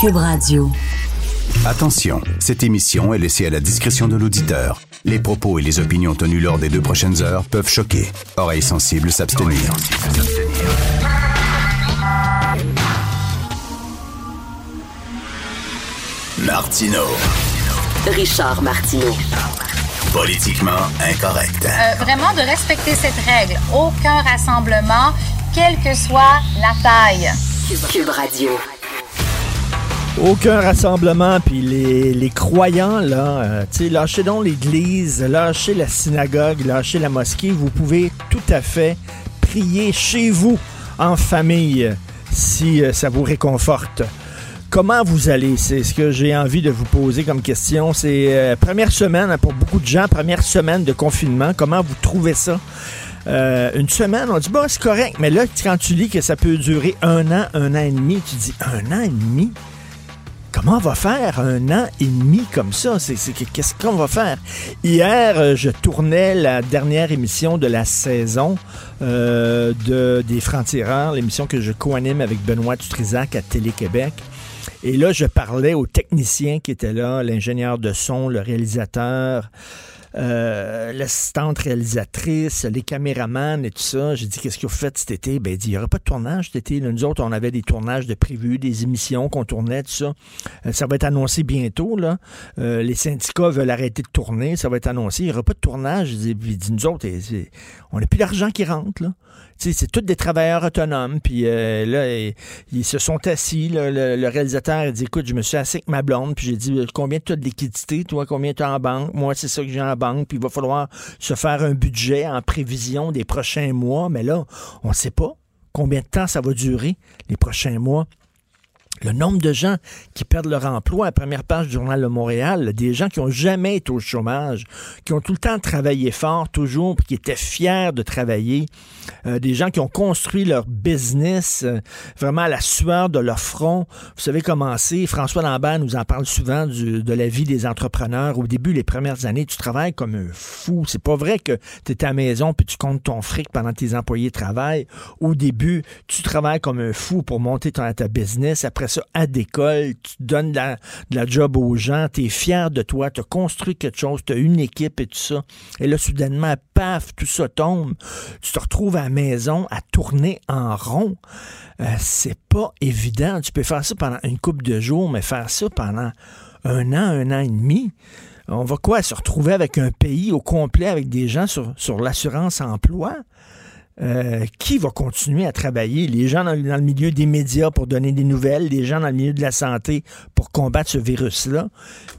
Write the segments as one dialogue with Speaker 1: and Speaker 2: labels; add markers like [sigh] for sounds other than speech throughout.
Speaker 1: Cube Radio.
Speaker 2: Attention, cette émission est laissée à la discrétion de l'auditeur. Les propos et les opinions tenues lors des deux prochaines heures peuvent choquer. Oreilles sensibles s'abstenir. Martino.
Speaker 1: Richard Martineau.
Speaker 2: Politiquement incorrect.
Speaker 3: Euh, vraiment de respecter cette règle. Aucun rassemblement, quelle que soit la taille.
Speaker 1: Cube Radio.
Speaker 4: Aucun rassemblement, puis les, les croyants, là, euh, tu sais, lâchez donc l'église, lâchez la synagogue, lâchez la mosquée. Vous pouvez tout à fait prier chez vous, en famille, si euh, ça vous réconforte. Comment vous allez? C'est ce que j'ai envie de vous poser comme question. C'est euh, première semaine, hein, pour beaucoup de gens, première semaine de confinement. Comment vous trouvez ça? Une semaine, on dit, bon, c'est correct. Mais là, quand tu lis que ça peut durer un an, un an et demi, tu dis, un an et demi? Comment on va faire un an et demi comme ça? Qu'est-ce qu'on va faire? Hier, euh, je tournais la dernière émission de la saison euh, de, des Francs-Tireurs, l'émission que je co-anime avec Benoît Dutrisac à Télé-Québec. Et là, je parlais aux techniciens qui étaient là, l'ingénieur de son, le réalisateur, euh, l'assistante réalisatrice, les caméramans et tout ça. J'ai dit, qu'est-ce que vous faites cet été? Ben, il dit, il n'y aura pas de tournage cet été. Nous autres, on avait des tournages de prévus, des émissions qu'on tournait, tout ça. Euh, ça va être annoncé bientôt, là. Euh, les syndicats veulent arrêter de tourner, ça va être annoncé. Il n'y aura pas de tournage. Il dit, nous autres, on n'a plus d'argent qui rentre, là. C'est tous des travailleurs autonomes. Puis euh, là, ils se sont assis. le réalisateur a dit Écoute, je me suis assis avec ma blonde. Puis j'ai dit euh, Combien tu as de liquidité Toi, combien tu as en banque? Moi, c'est ça que j'ai en banque. Puis il va falloir se faire un budget en prévision des prochains mois. Mais là, on ne sait pas combien de temps ça va durer, les prochains mois. Le nombre de gens qui perdent leur emploi à première page du Journal de Montréal, des gens qui n'ont jamais été au chômage, qui ont tout le temps travaillé fort, toujours, puis qui étaient fiers de travailler, euh, des gens qui ont construit leur business euh, vraiment à la sueur de leur front. Vous savez comment c'est. François Lambert nous en parle souvent de la vie des entrepreneurs. Au début, les premières années, tu travailles comme un fou. C'est pas vrai que tu es à la maison puis tu comptes ton fric pendant que tes employés travaillent. Au début, tu travailles comme un fou pour monter ton, ta business. Après à d'école, tu donnes de la, de la job aux gens. Tu es fier de toi. Tu as construit quelque chose. Tu as une équipe et tout ça. Et là, soudainement, paf, tout ça tombe. Tu te retrouves à la maison à tourner en rond. Euh, c'est pas évident. Tu peux faire ça pendant une couple de jours, mais faire ça pendant un an, un an et demi. On va quoi? Se retrouver avec un pays au complet avec des gens sur, sur l'assurance emploi? Euh, qui va continuer à travailler? Les gens dans, le milieu des médias pour donner des nouvelles, les gens dans le milieu de la santé pour combattre ce virus-là.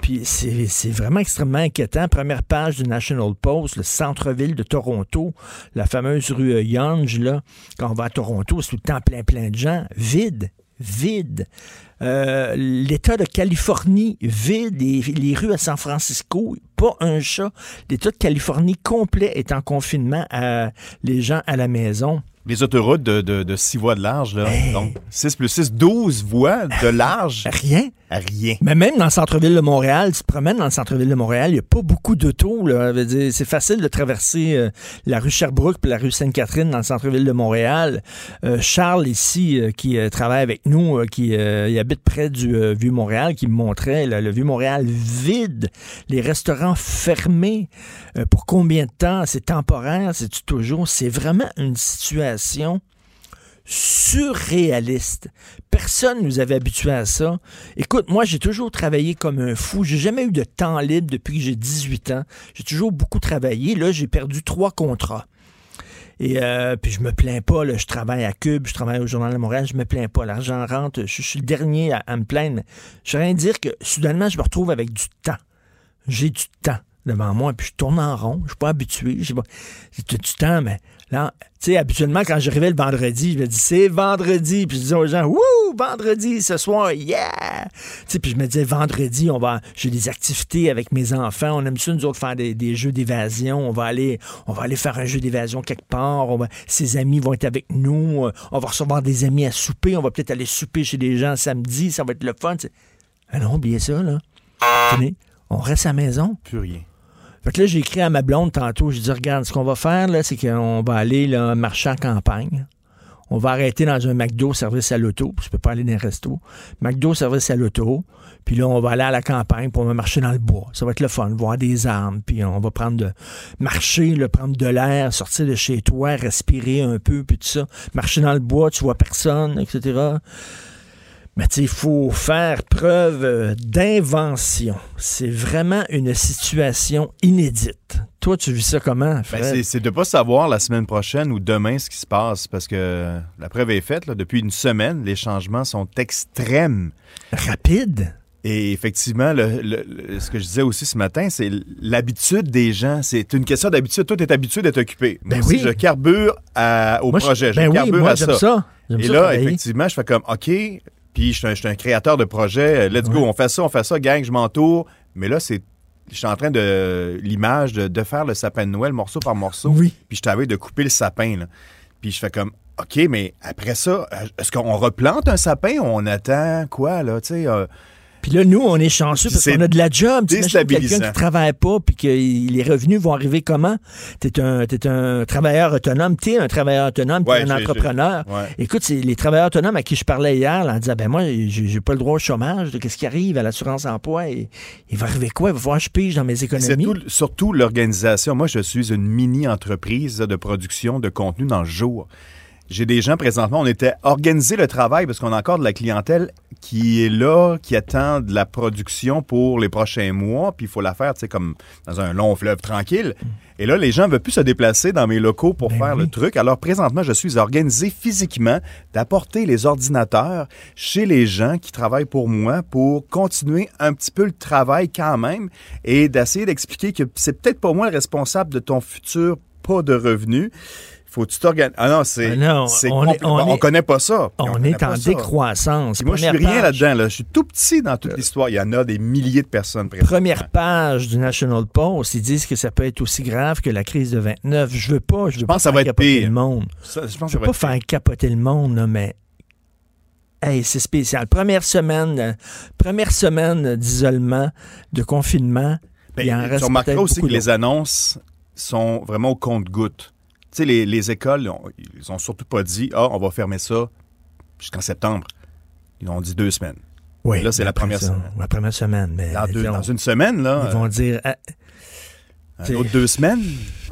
Speaker 4: Puis c'est c'est vraiment extrêmement inquiétant. Première page du National Post, le centre-ville de Toronto, la fameuse rue euh, Yonge, là, quand on va à Toronto, c'est tout le temps plein, plein de gens. Vide, vide. Euh, L'État de Californie, vide. Les, les rues à San Francisco, pas un chat. L'État de Californie complet est en confinement à les gens à la maison.
Speaker 5: Les autoroutes de, de, de 6 voies de large, là.
Speaker 4: Hey.
Speaker 5: Donc, 6 plus 6, 12 voies de large.
Speaker 4: Rien. Mais même dans le centre-ville de Montréal, tu te promènes dans le centre-ville de Montréal, il n'y a pas beaucoup d'autos. C'est facile de traverser euh, la rue Sherbrooke puis la rue Sainte-Catherine dans le centre-ville de Montréal. Euh, Charles, ici, euh, qui travaille avec nous, qui habite près du Vieux-Montréal, qui me montrait le Vieux-Montréal vide, les restaurants fermés. Pour combien de temps? C'est temporaire, c'est toujours? C'est vraiment une situation surréaliste. Personne nous avait habitués à ça. Écoute, moi, j'ai toujours travaillé comme un fou. J'ai jamais eu de temps libre depuis que j'ai 18 ans. J'ai toujours beaucoup travaillé. Là, j'ai perdu trois contrats. Et euh, puis je me plains pas, là, je travaille à Cube, je travaille au Journal de Montréal, je me plains pas. L'argent rentre, je, suis le dernier à, me plaindre. Je veux rien dire que soudainement, je me retrouve avec du temps. J'ai du temps devant moi, puis je tourne en rond, je suis pas habitué. J'ai pas- du temps, mais Là, tu sais, habituellement, quand j'arrivais le vendredi, je me dis, c'est vendredi. Puis je disais aux gens, wouh, vendredi, ce soir, yeah! Tu sais, puis je me disais, vendredi, on va, j'ai des activités avec mes enfants. On aime ça, nous autres, faire des, des jeux d'évasion. On va aller, on va aller faire un jeu d'évasion quelque part. On va, ses amis vont être avec nous. Euh, On va recevoir des amis à souper. On va peut-être aller souper chez des gens samedi. Ça va être le fun. tu sais. Ah non, oubliez ça, là. Tenez, on reste à la maison.
Speaker 5: Plus rien.
Speaker 4: Fait que là, j'ai écrit à ma blonde tantôt, je dis regarde, ce qu'on va faire, là, c'est qu'on va aller là, marcher en campagne. On va arrêter dans un McDo service à l'auto, puis je peux pas aller dans un resto. McDo service à l'auto, puis là, on va aller à la campagne, va marcher dans le bois. Ça va être le fun, voir des arbres, puis on va prendre de marcher, là, prendre de l'air, sortir de chez toi, respirer un peu, puis tout ça. Marcher dans le bois, tu vois personne, etc. Mais il faut faire preuve euh, d'invention. C'est vraiment une situation inédite. Toi, tu vis ça comment,
Speaker 5: Ben, c'est- de ne pas savoir la semaine prochaine ou demain ce qui se passe parce que la preuve est faite. là, depuis une semaine, les changements sont extrêmes.
Speaker 4: Rapide?
Speaker 5: Et effectivement, le- ce que je disais aussi ce matin, c'est l'habitude des gens. C'est une question d'habitude. Toi, tu es habitué d'être occupé.
Speaker 4: Ben
Speaker 5: Moi aussi,
Speaker 4: oui.
Speaker 5: je carbure à- au
Speaker 4: Moi,
Speaker 5: projet. Je,
Speaker 4: ben
Speaker 5: carbure
Speaker 4: moi,
Speaker 5: à ça. Et
Speaker 4: ça
Speaker 5: là,
Speaker 4: travailler.
Speaker 5: effectivement, je fais comme OK, puis je suis un, je suis un créateur de projet. Let's go,
Speaker 4: Ouais.
Speaker 5: on fait ça, on fait ça, gang, je m'entoure. Mais là, c'est. Je suis en train de. L'image de, de faire le sapin de Noël morceau par morceau.
Speaker 4: Oui.
Speaker 5: Puis je t'avais de couper le sapin. Là. Puis je fais comme OK, mais après ça, est-ce qu'on replante un sapin? Ou on attend quoi, là? Tu sais. euh,
Speaker 4: Puis là, nous, on est chanceux parce qu'on a de la job. Tu quelqu'un qui travaille pas puis que les revenus vont arriver comment? T'es un, t'es un travailleur autonome. T'es un travailleur autonome. T'es
Speaker 5: Ouais,
Speaker 4: un entrepreneur.
Speaker 5: ouais.
Speaker 4: Écoute, c'est les travailleurs autonomes à qui je parlais hier, là, en disant, ben moi, j'ai pas le droit au chômage. Qu'est-ce qui arrive à l'assurance emploi? Et, il va arriver quoi? Il va falloir que je pige dans mes économies.
Speaker 5: tout- surtout l'organisation. Moi, je suis une mini-entreprise de production de contenu dans le jour. J'ai des gens présentement, on était organisé le travail parce qu'on a encore de la clientèle qui est là, qui attend de la production pour les prochains mois, puis il faut la faire, tu sais, comme dans un long fleuve tranquille. Et là, les gens ne veulent plus se déplacer dans mes locaux pour
Speaker 4: Ben
Speaker 5: faire le truc. Alors, présentement, je suis organisé physiquement d'apporter les ordinateurs chez les gens qui travaillent pour moi pour continuer un petit peu le travail quand même et d'essayer d'expliquer que c'est peut-être pas moi le responsable de ton futur pas de revenus. Faut que tu t'organises. Ah non, c'est.
Speaker 4: Ah non, on est- on
Speaker 5: on connaît pas ça.
Speaker 4: On est en décroissance.
Speaker 5: Puis moi, je suis rien
Speaker 4: page.
Speaker 5: là-dedans. Là. Je suis tout petit dans toute l'histoire. Il y en a des milliers de personnes.
Speaker 4: Première page du National Post, ils disent que ça peut être aussi grave que la crise de 29. Je veux pas, je veux
Speaker 5: pense
Speaker 4: pas
Speaker 5: que ça
Speaker 4: faire
Speaker 5: va être
Speaker 4: capoter
Speaker 5: pire.
Speaker 4: le monde.
Speaker 5: Ça, je pense
Speaker 4: Je
Speaker 5: ça
Speaker 4: veux
Speaker 5: va
Speaker 4: pas faire capoter le monde, là, mais hey, c'est spécial. Première semaine, euh, première semaine d'isolement, de confinement.
Speaker 5: Ben,
Speaker 4: il en
Speaker 5: tu
Speaker 4: reste
Speaker 5: remarqueras
Speaker 4: peut-être
Speaker 5: aussi que les annonces sont vraiment au compte-gouttes. Tu sais, les, les écoles, on- ils ont surtout pas dit « Ah, on va fermer ça jusqu'en septembre ». Ils ont dit deux semaines.
Speaker 4: Oui,
Speaker 5: là, c'est la première semaine.
Speaker 4: La première semaine. Mais
Speaker 5: Dans, deux- une semaine, là,
Speaker 4: ils vont dire ah,
Speaker 5: euh, une autre deux semaines,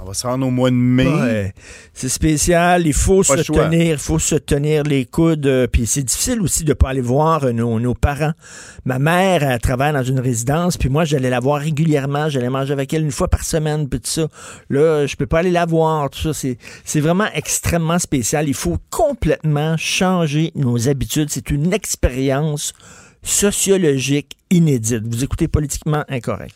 Speaker 5: on va se rendre au mois de mai.
Speaker 4: Ouais, c'est spécial, il faut
Speaker 5: Pas
Speaker 4: se tenir, il faut se tenir les coudes. euh, Puis c'est difficile aussi de pas aller voir euh, nos, nos parents. Ma mère, elle travaille dans une résidence, puis moi, j'allais la voir régulièrement, j'allais manger avec elle une fois par semaine, puis tout ça. Là, je peux pas aller la voir, tout ça. C'est vraiment extrêmement spécial. Il faut complètement changer nos habitudes. C'est une expérience sociologique inédite. Vous écoutez politiquement incorrect.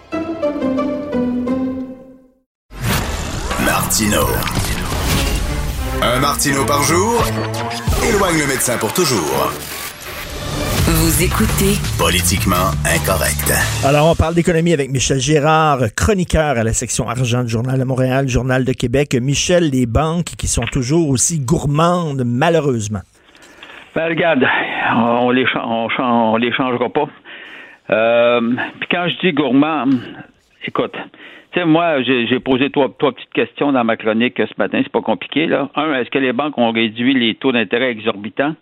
Speaker 6: Martino. Un Martino par jour éloigne le médecin pour toujours.
Speaker 1: Vous écoutez
Speaker 6: Politiquement incorrect.
Speaker 4: Alors, on parle d'économie avec Michel Gérard, chroniqueur à la section argent du Journal de Montréal, Journal de Québec. Michel, les banques qui sont toujours aussi gourmandes, malheureusement.
Speaker 7: Ben, regarde, on les, on, on les changera pas. Euh, Puis quand je dis gourmand, écoute, tu sais, moi, j'ai posé trois, trois petites questions dans ma chronique ce matin, c'est pas compliqué, là. Un, est-ce que les banques ont réduit les taux d'intérêt exorbitants,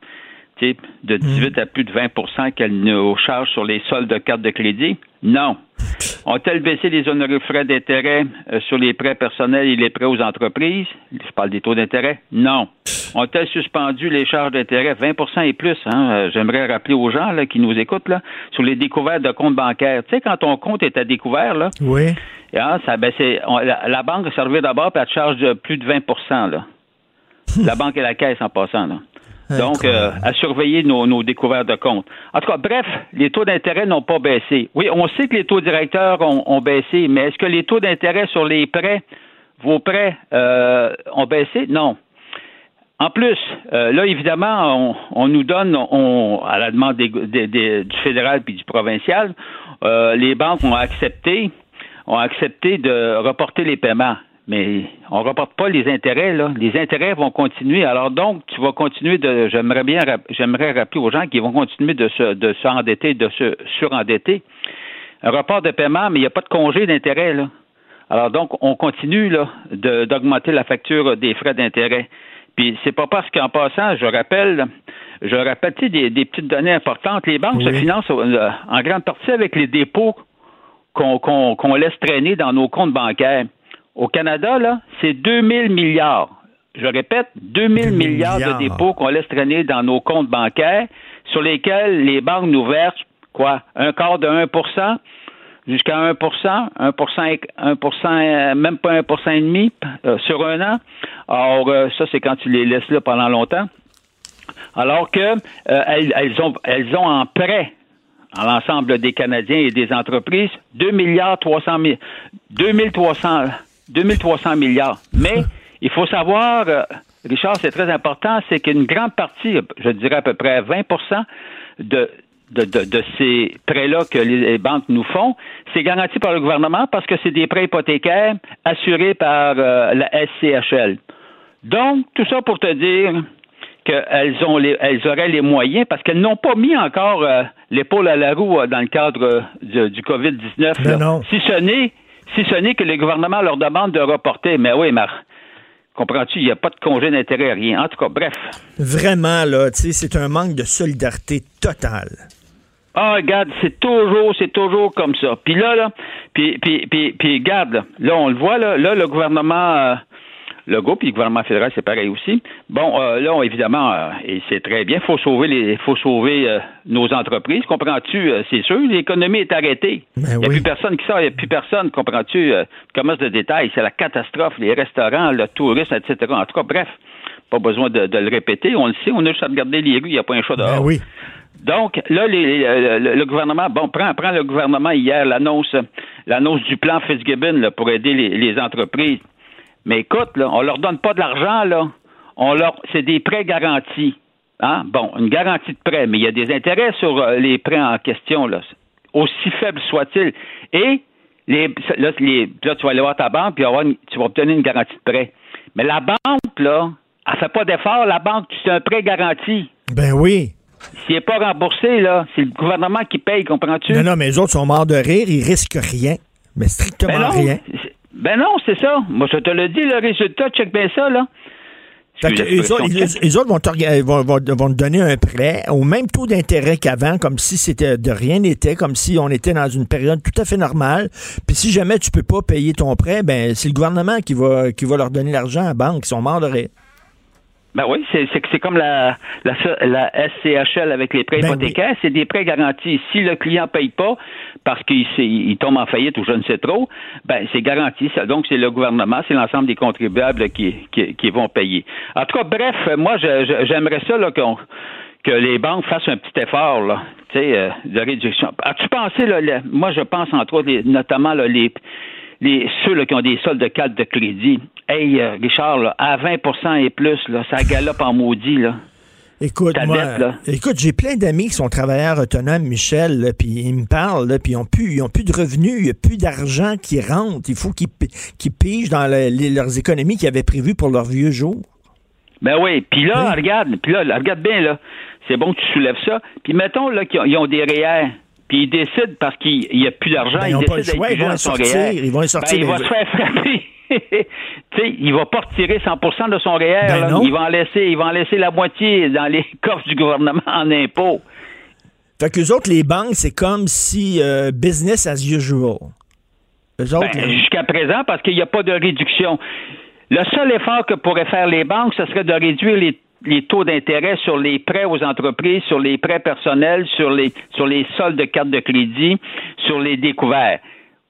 Speaker 7: de 18 à plus de 20% qu'elles nous chargent sur les soldes de cartes de crédit? Non. Ont-elles baissé les honorés frais d'intérêt euh, sur les prêts personnels et les prêts aux entreprises? Je parle des taux d'intérêt? Non. on a suspendu les charges d'intérêt? 20% et plus. Hein. Euh, J'aimerais rappeler aux gens là, qui nous écoutent là, sur les découvertes de comptes bancaires. Tu sais, quand ton compte est à découvert, là,
Speaker 4: Oui.
Speaker 7: hein, ça, ben, c'est, on- la, la banque a servi d'abord, puis elle te charge de plus de 20 là. [laughs] la banque et la caisse en passant. Là. Donc, euh, à surveiller nos, nos découvertes de comptes. En tout cas, bref, les taux d'intérêt n'ont pas baissé. Oui, on sait que les taux directeurs ont, ont baissé, mais est-ce que les taux d'intérêt sur les prêts, vos prêts, euh, ont baissé? Non. En plus, euh, là, évidemment, on, on nous donne, on, à la demande des- des- des- du fédéral puis du provincial, euh, les banques ont accepté, ont accepté de reporter les paiements. Mais on reporte pas les intérêts, là. Les intérêts vont continuer. Alors donc, tu vas continuer de. J'aimerais bien, j'aimerais rappeler aux gens qui vont continuer de se, de s'endetter, de se surendetter. Un report de paiement, mais il n'y a pas de congé d'intérêt, là. Alors donc, on continue là de- d'augmenter la facture des frais d'intérêt. Puis c'est pas parce qu'en passant, je rappelle, je rappelle tu sais, des, des petites données importantes. Les banques se financent euh, en grande partie avec les dépôts qu'on qu'on- qu'on laisse traîner dans nos comptes bancaires. Au Canada, là, c'est 2000 milliards. Je répète, 2000
Speaker 4: 2000
Speaker 7: milliards de dépôts qu'on laisse traîner dans nos comptes bancaires sur lesquels les banques nous versent, quoi, un quart de 1% jusqu'à 1% 1 et- 1% euh, même pas 1% et demi euh, sur un an. Alors, euh, ça, c'est quand tu les laisses là pendant longtemps. Alors que euh, elles, elles ont, elles ont en prêt à l'ensemble des Canadiens et des entreprises 2 milliards 300 mi- 2300 2300 milliards. Mais [laughs] il faut savoir, euh, Richard, c'est très important, c'est qu'une grande partie, je dirais à peu près 20 de, de, de, de ces prêts-là que les, banques nous font, c'est garanti par le gouvernement parce que c'est des prêts hypothécaires assurés par euh, la SCHL. Donc, tout ça pour te dire qu'elles ont les, elles auraient les moyens parce qu'elles n'ont pas mis encore euh, l'épaule à la roue euh, dans le cadre du, du COVID-19. là.
Speaker 4: Non, non.
Speaker 7: Si ce n'est si ce n'est que le gouvernement leur demande de reporter. Mais oui, mais comprends-tu, il n'y a pas de congé d'intérêt, rien. En tout cas, bref.
Speaker 4: Vraiment, là, tu sais, c'est un manque de solidarité totale.
Speaker 7: Ah, regarde, c'est toujours, c'est toujours comme ça. Puis là, là, puis, puis, puis, puis regarde, là, là, on le voit, là, là le gouvernement, le groupe, puis le gouvernement fédéral, c'est pareil aussi. Bon, euh, là, on, évidemment, euh, et c'est très bien, faut sauver les, faut sauver euh, nos entreprises, comprends-tu? C'est sûr, l'économie est arrêtée.
Speaker 4: Ben
Speaker 7: il n'y a
Speaker 4: oui.
Speaker 7: plus personne qui sort, il n'y a plus personne, comprends-tu? Commerce de détail, c'est la catastrophe, les restaurants, le tourisme, etc. En tout cas, bref, pas besoin de, de le répéter, on le sait, on a juste à regarder les rues, il n'y a pas un chat dehors.
Speaker 4: Ben oui.
Speaker 7: Donc, là, les- les- le, le gouvernement, bon, prend, prend le gouvernement hier l'annonce, l'annonce du plan Fitzgibbon là, pour aider les, les entreprises. Mais écoute, là, on leur donne pas de l'argent, là. On leur, c'est des prêts garantis. Hein? Bon, une garantie de prêt, mais il y a des intérêts sur euh, les prêts en question, là, aussi faibles soient-ils. Et les, là, les- là, tu vas aller voir ta banque, puis avoir une- tu vas obtenir une garantie de prêt. Mais la banque, là, elle fait pas d'effort. La banque, c'est un prêt garanti.
Speaker 4: Ben oui.
Speaker 7: S'il n'est pas remboursé, là, c'est le gouvernement qui paye, comprends-tu?
Speaker 4: Non, non, mais les autres sont morts de rire, ils risquent rien. Mais strictement
Speaker 7: ben non,
Speaker 4: rien.
Speaker 7: Ben non, c'est ça. Moi, je te le dis, le résultat, check bien ça, là.
Speaker 4: Autres, les- les autres vont, t'orga- vont, vont- vont te donner un prêt au même taux d'intérêt qu'avant, comme si c'était de rien n'était, comme si on était dans une période tout à fait normale. Puis si jamais tu peux pas payer ton prêt, ben c'est le gouvernement qui va qui va leur donner l'argent à la banque. Ils sont morts de rire.
Speaker 7: Ben oui, c'est c'est c'est comme la, la, la SCHL avec les prêts
Speaker 4: Ben
Speaker 7: hypothécaires, c'est des prêts garantis. Si le client paye pas parce qu'il il tombe en faillite ou je ne sais trop, ben c'est garanti. Ça. Donc c'est le gouvernement, c'est l'ensemble des contribuables qui, qui, qui vont payer. En tout cas, bref, moi je- je- j'aimerais ça là, qu'on que les banques fassent un petit effort là, tu sais, euh, de réduction. As-tu pensé là, le- moi je pense entre autres les- notamment là, les les, ceux là, qui ont des soldes de carte de crédit. Hey, euh, Richard, là, à 20% et plus, là, ça galope en maudit. Là.
Speaker 4: Écoute, moi,
Speaker 7: dette,
Speaker 4: écoute, j'ai plein d'amis qui sont travailleurs autonomes, Michel, puis ils me parlent, puis ils ont plus, ils ont plus de revenus, il n'y a plus d'argent qui rentre. Il faut qu'ils pi- qu'ils pigent dans le- les- leurs économies qu'ils avaient prévues pour leurs vieux jours.
Speaker 7: Ben oui, puis là,
Speaker 4: Oui.
Speaker 7: regarde, puis là, regarde bien, là. C'est bon que tu soulèves ça. Puis mettons là qu'ils ont, ils ont des REER, puis ils décident parce qu'il n'y a plus d'argent,
Speaker 4: Ben, ils
Speaker 7: ils
Speaker 4: ont pas le
Speaker 7: décident
Speaker 4: choix, ils vont sortir, ils vont les sortir
Speaker 7: Ben, il va
Speaker 4: des-
Speaker 7: se faire frapper. [laughs] il va pas retirer 100% de son REER.
Speaker 4: Ben.
Speaker 7: Il va en laisser, il va en laisser la moitié dans les [laughs] coffres du gouvernement en impôts.
Speaker 4: Fait que les autres, les banques, c'est comme si euh, business as usual.
Speaker 7: Ben,
Speaker 4: là,
Speaker 7: Jusqu'à présent, parce qu'il n'y a pas de réduction. Le seul effort que pourraient faire les banques, ce serait de réduire les, les taux d'intérêt sur les prêts aux entreprises, sur les prêts personnels, sur les, sur les soldes de cartes de crédit, sur les découverts.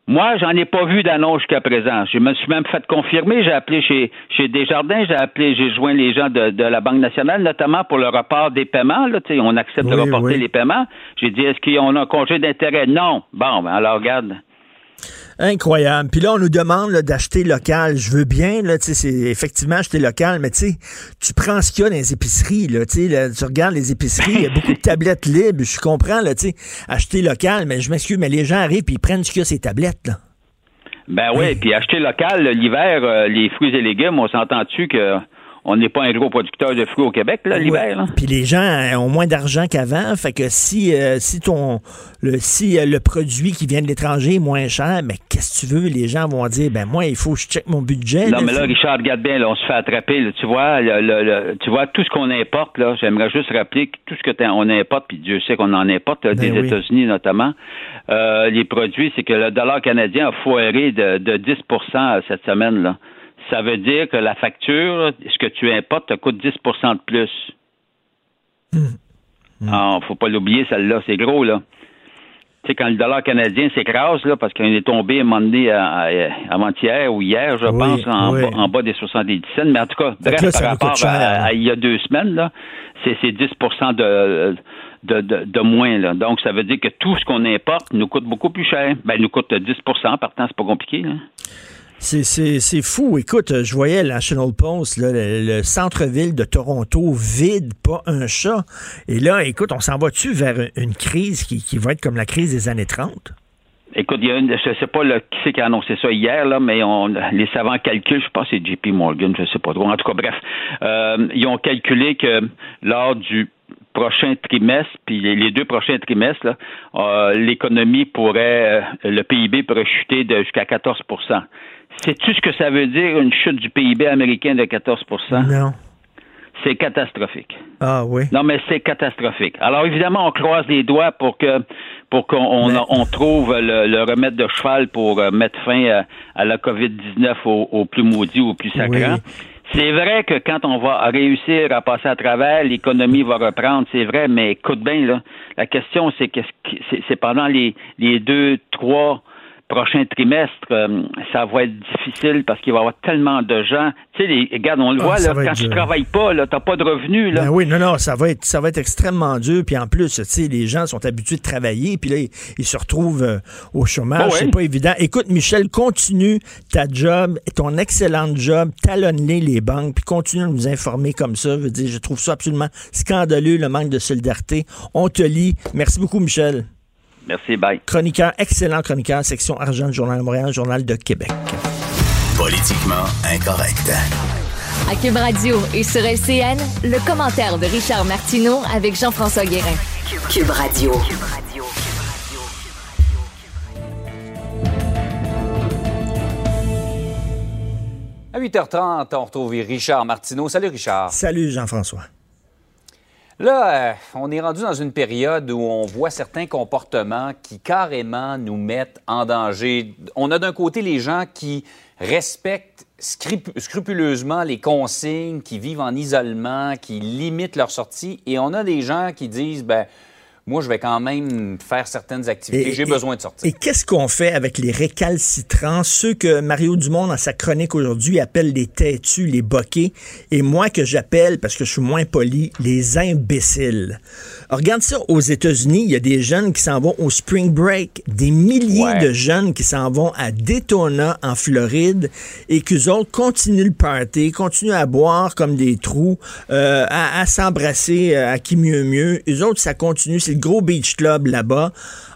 Speaker 7: Moi, j'en ai pas vu d'annonce jusqu'à présent. Je me suis même fait confirmer. J'ai appelé chez, chez Desjardins, j'ai appelé, j'ai joint les gens de, de la Banque nationale, notamment pour le report des paiements. Là, on accepte de reporter
Speaker 4: oui.
Speaker 7: les paiements. J'ai dit, est-ce qu'on a un congé d'intérêt? Non. Bon, ben alors regarde.
Speaker 4: Incroyable. Puis là, on nous demande d'acheter local. Je veux bien, là, tu sais, c'est effectivement acheter local, mais tu sais, tu prends ce qu'il y a dans les épiceries, là, tu sais, là, tu regardes les épiceries, il y a beaucoup de tablettes libres, je comprends, là, tu sais, acheter local, mais je m'excuse, mais les gens arrivent et ils prennent ce qu'il y a ces tablettes, là.
Speaker 7: Ben oui, puis acheter local, l'hiver, euh, les fruits et légumes, on s'entend-tu que on n'est pas un gros producteur de fruits au Québec, là, l'hiver?
Speaker 4: Puis les gens euh, ont moins d'argent qu'avant, fait que si euh, si ton le si euh, le produit qui vient de l'étranger est moins cher, mais qu'est-ce que tu veux, les gens vont dire ben moi il faut que je check mon budget.
Speaker 7: Non, mais là,
Speaker 4: faut-
Speaker 7: Richard, regarde bien, là, on se fait attraper. là. tu vois, le- le- le- tu vois, tout ce qu'on importe, là, j'aimerais juste rappeler que tout ce que on importe, puis Dieu sait qu'on en importe, là,
Speaker 4: Ben
Speaker 7: des
Speaker 4: oui.
Speaker 7: États-Unis notamment, euh, les produits, c'est que le dollar canadien a foiré de, de 10 cette semaine. là. Ça veut dire que la facture, ce que tu importes, te coûte 10% de plus. Ah, faut pas l'oublier, celle-là, c'est gros, là. Tu sais, quand le dollar canadien s'écrase, là, parce qu'il est tombé à un moment donné avant-hier ou hier, je
Speaker 4: Oui,
Speaker 7: pense, en,
Speaker 4: oui.
Speaker 7: bas, en bas des 70 cents. Mais en tout cas, bref,
Speaker 4: là,
Speaker 7: par rapport
Speaker 4: cher,
Speaker 7: à, il y a deux semaines, là, c'est c'est 10 de, de, de, de moins. Là. Donc, ça veut dire que tout ce qu'on importe nous coûte beaucoup plus cher. Ben, nous coûte 10% partant, c'est pas compliqué. Là.
Speaker 4: C'est, fou. Écoute, je voyais National Post, là, le, le centre-ville de Toronto vide, pas un chat. Et là, écoute, on s'en va-tu vers une crise qui, qui va être comme la crise des années 30?
Speaker 7: Écoute, il y a une, je sais pas qui c'est qui a annoncé ça hier, là, mais on, les savants calculent, je pense que c'est JP Morgan, je sais pas trop. En tout cas, bref, euh, ils ont calculé que lors du prochain trimestre, puis les, deux prochains trimestres, euh, l'économie pourrait, euh, le PIB pourrait chuter de jusqu'à 14% Sais-tu ce que ça veut dire, une chute du PIB américain de 14%
Speaker 4: Non.
Speaker 7: C'est catastrophique.
Speaker 4: Ah oui.
Speaker 7: Non, mais c'est catastrophique. Alors évidemment, on croise les doigts pour que pour qu'on on,
Speaker 4: Mais-
Speaker 7: on trouve le, le remède de cheval pour euh, mettre fin à, à la COVID-19 au, au plus maudit, au plus sacrant.
Speaker 4: Oui.
Speaker 7: C'est vrai que quand on va réussir à passer à travers, l'économie va reprendre, c'est vrai, mais écoute bien, là, la question, c'est que c'est c'est pendant les deux, trois prochains trimestres, euh, ça va être difficile parce qu'il va y avoir tellement de gens. Tu sais, les, regarde, on le
Speaker 4: Ah,
Speaker 7: voit, là, quand tu
Speaker 4: dur.
Speaker 7: travailles pas, là, t'as pas de revenus, là.
Speaker 4: Ben oui, non, non, ça va être, ça va être extrêmement dur. Puis en plus, tu sais, les gens sont habitués de travailler, puis là, ils, ils se retrouvent euh, au chômage.
Speaker 7: Oh.
Speaker 4: C'est pas évident. Écoute, Michel, continue ta job, ton excellente job, talonne-les les banques, puis continue de nous informer comme ça. Je veux dire, je trouve ça absolument scandaleux, le manque de solidarité. On te lit. Merci beaucoup, Michel.
Speaker 7: Merci, bye.
Speaker 4: Chroniqueur, excellent chroniqueur, section argent du Journal de Montréal, Journal de Québec.
Speaker 6: Politiquement incorrect.
Speaker 8: À Cube Radio et sur LCN, le commentaire de Richard Martineau avec Jean-François Guérin.
Speaker 1: Cube Radio.
Speaker 9: À 8h30, on retrouve Richard Martineau. Salut Richard.
Speaker 4: Salut, Jean-François.
Speaker 9: Là, euh, on est rendu dans une période où on voit certains comportements qui carrément nous mettent en danger. On a d'un côté les gens qui respectent scrup- scrupuleusement les consignes, qui vivent en isolement, qui limitent leur sortie, et on a des gens qui disent, ben, moi, je vais quand même faire certaines activités. J'ai besoin de sortir.
Speaker 4: Et qu'est-ce qu'on fait avec les récalcitrants, ceux que Mario Dumont, dans sa chronique aujourd'hui, appelle les têtus, les boquets, et moi que j'appelle, parce que je suis moins poli, les imbéciles. Alors, regarde ça, aux États-Unis, il y a des jeunes qui s'en vont au spring break, des milliers
Speaker 9: Ouais.
Speaker 4: de jeunes qui s'en vont à Daytona, en Floride, et qu'eux autres continuent le party, continuent à boire comme des trous, euh, à, à s'embrasser euh, à qui mieux mieux. Eux autres, ça continue, c'est gros beach club là-bas.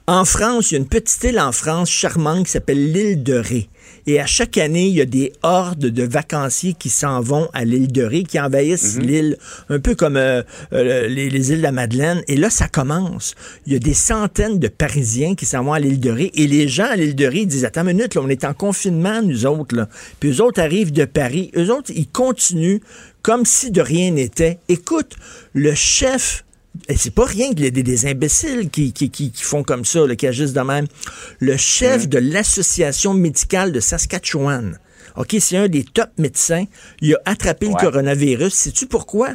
Speaker 4: En France, il y a une petite île en France charmante qui s'appelle l'île de Ré. Et à chaque année, il y a des hordes de vacanciers qui s'en vont à l'île de Ré, qui envahissent l'île, un peu comme euh, euh, les, les îles de la Madeleine. Et là, ça commence. Il y a des centaines de Parisiens qui s'en vont à l'île de Ré. Et les gens à l'île de Ré disent, attends une minute, là, on est en confinement, nous autres. Là. Puis eux autres arrivent de Paris. Eux autres, ils continuent comme si de rien n'était. Écoute, le chef et c'est pas rien que des, des imbéciles qui, qui, qui, qui font comme ça, là, qui agissent de même. Le chef de l'Association médicale de Saskatchewan, OK, c'est un des top médecins. Il a attrapé le coronavirus. Sais-tu pourquoi?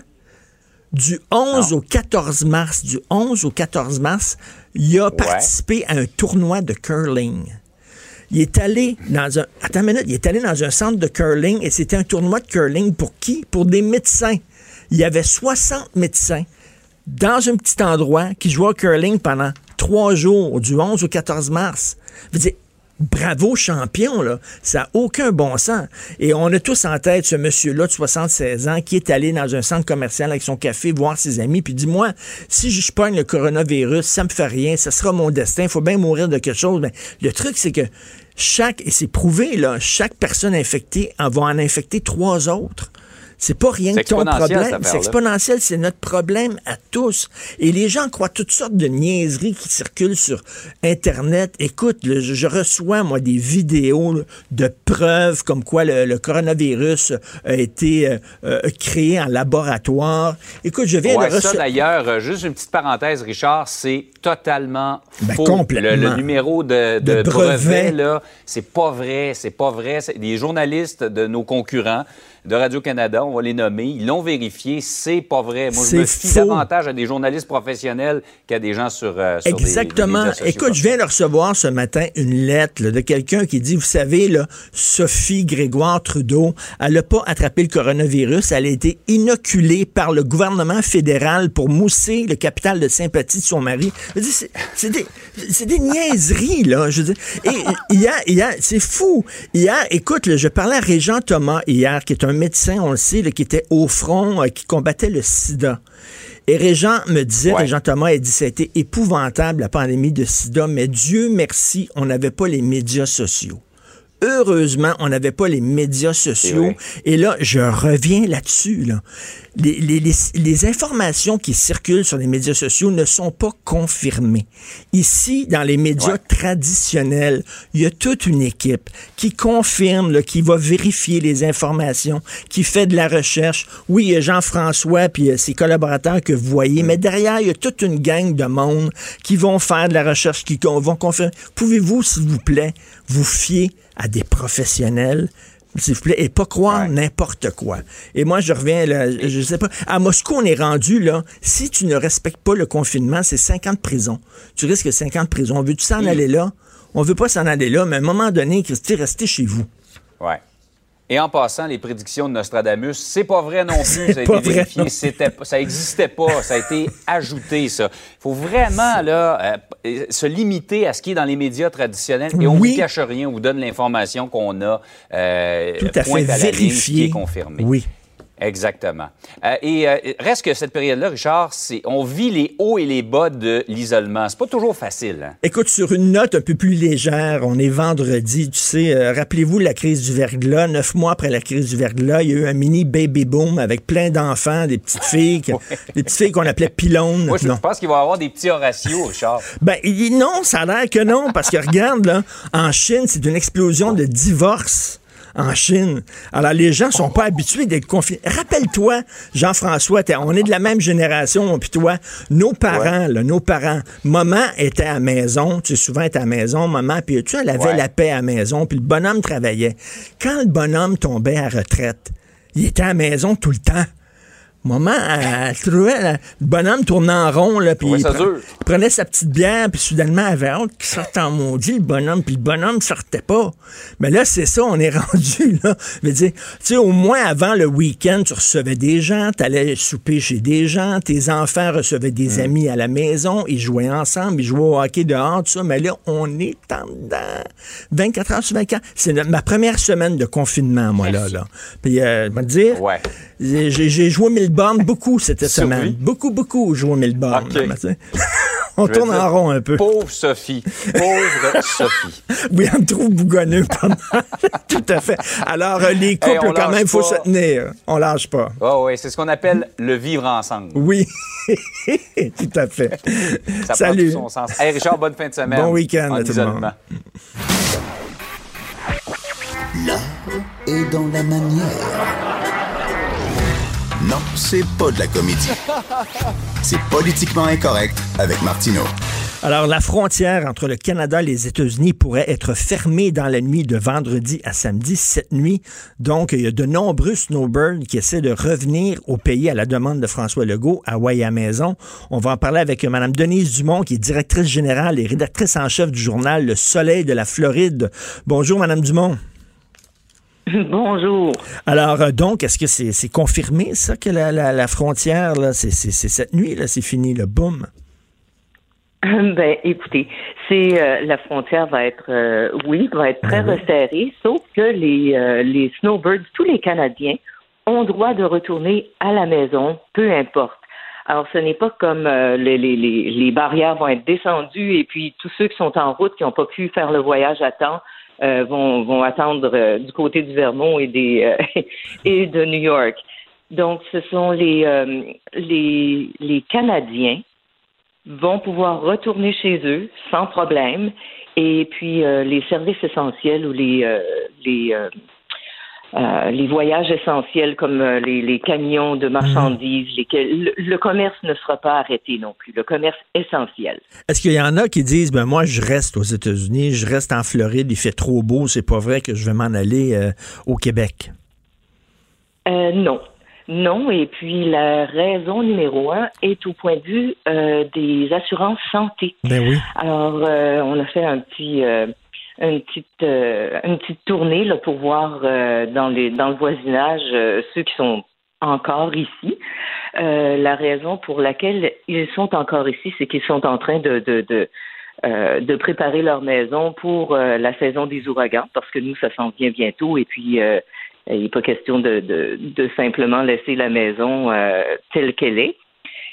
Speaker 4: Du 11 au 14 mars, du 11 au 14 mars, il a participé à un tournoi de curling. Il est allé dans un. Attends une minute, il est allé dans un centre de curling et c'était un tournoi de curling pour qui? Pour des médecins. Il y avait 60 médecins dans un petit endroit qui jouaient au curling pendant trois jours, du 11 au 14 mars. Veux dire, bravo champion. Ça n'a aucun bon sens. Et on a tous en tête ce monsieur-là de 76 ans qui est allé dans un centre commercial avec son café voir ses amis, puis dis-moi, si je pogne le coronavirus, ça me fait rien, ça sera mon destin, il faut bien mourir de quelque chose. Mais le truc, c'est que chaque, et c'est prouvé, chaque personne infectée en va en infecter trois autres. C'est pas rien que ton problème. C'est exponentiel, c'est notre problème à tous. Et les gens croient toutes sortes de niaiseries qui circulent sur Internet. Écoute, je, reçois, moi, des vidéos là, de preuves comme quoi le, le coronavirus a été euh, euh, créé en laboratoire. Écoute, je viens
Speaker 9: Ouais,
Speaker 4: de
Speaker 9: ça
Speaker 4: recevoir...
Speaker 9: d'ailleurs, euh, juste une petite parenthèse, Richard, c'est totalement
Speaker 4: Ben,
Speaker 9: faux.
Speaker 4: complètement.
Speaker 9: Le, le numéro de, de
Speaker 4: De brevet.
Speaker 9: brevet, là, c'est pas vrai, c'est pas vrai. C'est des journalistes de nos concurrents de Radio-Canada, on va les nommer, ils l'ont vérifié, c'est pas vrai. Moi, je me fie
Speaker 4: faux.
Speaker 9: davantage à des journalistes professionnels qu'à des gens sur, euh, sur des- des
Speaker 4: Exactement. Écoute, je viens de recevoir ce matin une lettre là, de quelqu'un qui dit, vous savez, là, Sophie Grégoire Trudeau, elle n'a pas attrapé le coronavirus, elle a été inoculée par le gouvernement fédéral pour mousser le capital de sympathie de son mari. C'est- des, niaiseries, là. Je veux dire. Et hier, hier c'est fou. Hier, écoute, là, je parlais à Régent Thomas hier, qui est un médecin, on le sait, là, qui était au front, euh, qui combattait le sida. Et Régent me disait,
Speaker 9: Ouais.
Speaker 4: Régent Thomas a dit, ça a été épouvantable, la pandémie de sida, mais Dieu merci, on n'avait pas les médias sociaux. Heureusement, on n'avait pas les médias sociaux. Et là, je reviens là-dessus. Là. Les, les- les- les informations qui circulent sur les médias sociaux ne sont pas confirmées. Ici, dans les médias
Speaker 9: Ouais.
Speaker 4: traditionnels, il y a toute une équipe qui confirme, là, qui va vérifier les informations, qui fait de la recherche. Oui, il y a Jean-François puis euh, ses collaborateurs que vous voyez, mais derrière, il y a toute une gang de monde qui vont faire de la recherche, qui vont confirmer. Pouvez-vous, s'il vous plaît, vous fier à des professionnels? S'il vous plaît, et pas croire
Speaker 9: Ouais.
Speaker 4: n'importe quoi. Et moi, je reviens, là, je sais pas. À Moscou, on est rendu, là. Si tu ne respectes pas le confinement, c'est 50 prisons. Tu risques 50 prisons. Veux-tu s'en
Speaker 9: Oui.
Speaker 4: aller là? On veut pas s'en aller là, mais à un moment donné, Christy, restez chez vous.
Speaker 9: Ouais. Et en passant, les prédictions de Nostradamus, c'est pas vrai non plus. Ça a été vérifié.
Speaker 4: non
Speaker 9: C'était, pas- ça existait pas. Ça a été ajouté, ça. Il faut vraiment là, euh, se limiter à ce qui est dans les médias traditionnels. Et on ne
Speaker 4: Oui.
Speaker 9: vous cache rien. On vous donne l'information qu'on a euh,
Speaker 4: Tout à
Speaker 9: pointe
Speaker 4: fait
Speaker 9: à la ligne, qui est confirmée.
Speaker 4: Oui.
Speaker 9: Exactement. Euh, et euh, reste que cette période-là, Richard, c'est, on vit les hauts et les bas de l'isolement. C'est pas toujours facile. hein?
Speaker 4: Écoute, sur une note un peu plus légère, on est vendredi, tu sais, euh, rappelez-vous la crise du verglas. Neuf mois après la crise du verglas, il y a eu un mini baby boom avec plein d'enfants, des petites [laughs] filles, que- des petites filles qu'on appelait pylônes.
Speaker 9: Moi, je,
Speaker 4: Non.
Speaker 9: pense qu'il va y avoir des petits Horatios, Richard.
Speaker 4: Ben, non, ça a l'air que non, parce que regarde, là, en Chine, c'est une explosion de divorces. En Chine. Alors, les gens sont pas habitués d'être confinés. Rappelle-toi, Jean-François, on est de la même génération, puis toi, nos parents, là, nos parents, maman était à la maison, tu sais, souvent était à la maison, maman, puis tu elle avait
Speaker 9: Ouais.
Speaker 4: la paix à la maison, puis le bonhomme travaillait. Quand le bonhomme tombait à retraite, il était à la maison tout le temps. Maman, elle, elle trouvait le bonhomme tournait en rond, là, puis il, pre- prenait sa petite bière, puis soudainement, elle avait hâte qu'il sorte en maudit, le bonhomme, puis le bonhomme sortait pas. Mais là, c'est ça, on est [laughs] rendu, là. Je veux dire, tu sais, au moins, avant le week-end, tu recevais des gens, t'allais souper chez des gens, tes enfants recevaient des amis à la maison, ils jouaient ensemble, ils jouaient au hockey dehors, tout ça. Mais là, on est en dedans. 24 heures sur 24. C'est ma première semaine de confinement, moi, là, là. Puis, euh, je vais te dire,
Speaker 9: Ouais.
Speaker 4: j'ai joué mille beaucoup cette semaine. Beaucoup, beaucoup joué mille bornes.
Speaker 9: OK.
Speaker 4: là, tu sais. [laughs] On
Speaker 9: Je
Speaker 4: tourne
Speaker 9: dire,
Speaker 4: en rond un peu.
Speaker 9: Pauvre Sophie. Pauvre Sophie. [laughs]
Speaker 4: Oui, on me trouve bougonneux pas mal. [laughs] Tout à fait. Alors, euh, les couples, quand même, il faut se tenir. On lâche pas.
Speaker 9: Oh, oui, c'est ce qu'on appelle le vivre ensemble.
Speaker 4: Oui, tout à fait.
Speaker 9: Ça
Speaker 4: Salut.
Speaker 9: prend tout son sens. Hey, Richard, bonne fin de semaine.
Speaker 4: Bon week-end
Speaker 9: en
Speaker 4: à tout le monde.
Speaker 6: L'art est dans la manière. C'est pas de la comédie. C'est politiquement incorrect avec Martineau.
Speaker 4: Alors, la frontière entre le Canada et les États-Unis pourrait être fermée dans la nuit de vendredi à samedi, cette nuit. Donc, il y a de nombreux snowbirds qui essaient de revenir au pays à la demande de François Legault, à à Maison. On va en parler avec Mme Denise Dumont, qui est directrice générale et rédactrice en chef du journal Le Soleil de la Floride. Bonjour, Mme Dumont. [laughs]
Speaker 10: Bonjour.
Speaker 4: Alors, euh, donc, est-ce que c'est confirmé, ça, que la, frontière, c'est cette nuit, là, c'est fini, le boom? [laughs]
Speaker 10: Ben, écoutez, c'est euh, la frontière va être, euh, oui, va être très ben resserrée, sauf que les, les snowbirds, tous les Canadiens, ont droit de retourner à la maison, peu importe. Alors, ce n'est pas comme les, les, les, barrières vont être descendues et puis tous ceux qui sont en route, qui n'ont pas pu faire le voyage à temps, euh, vont, vont attendre euh, du côté du Vermont et, des, euh, [laughs] et de New York. Donc, ce sont les, les, les Canadiens vont pouvoir retourner chez eux sans problème. Et puis, les services essentiels ou les, les euh, les voyages essentiels comme euh, les, camions de marchandises, le, commerce ne sera pas arrêté non plus, le commerce essentiel.
Speaker 4: Est-ce qu'il y en a qui disent, ben moi je reste aux États-Unis, je reste en Floride, il fait trop beau, c'est pas vrai que je vais m'en aller euh, au Québec?
Speaker 10: non. Non, et puis la raison numéro un est au point de vue des assurances santé.
Speaker 4: Ben oui.
Speaker 10: Alors, on a fait un petit une petite euh, une petite tournée là, pour voir euh, dans les dans le voisinage euh, ceux qui sont encore ici. la raison pour laquelle ils sont encore ici, c'est qu'ils sont en train de, de, de de préparer leur maison pour la saison des ouragans, parce que nous, ça s'en vient bientôt, et puis il n'est pas question de, de, de, simplement laisser la maison telle qu'elle est.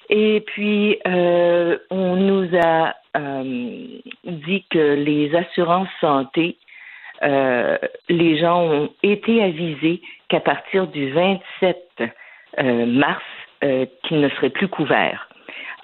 Speaker 10: Et puis, on nous a dit que les assurances santé, euh, les gens ont été avisés qu'à partir du 27 euh, mars, qu'ils ne seraient plus couverts.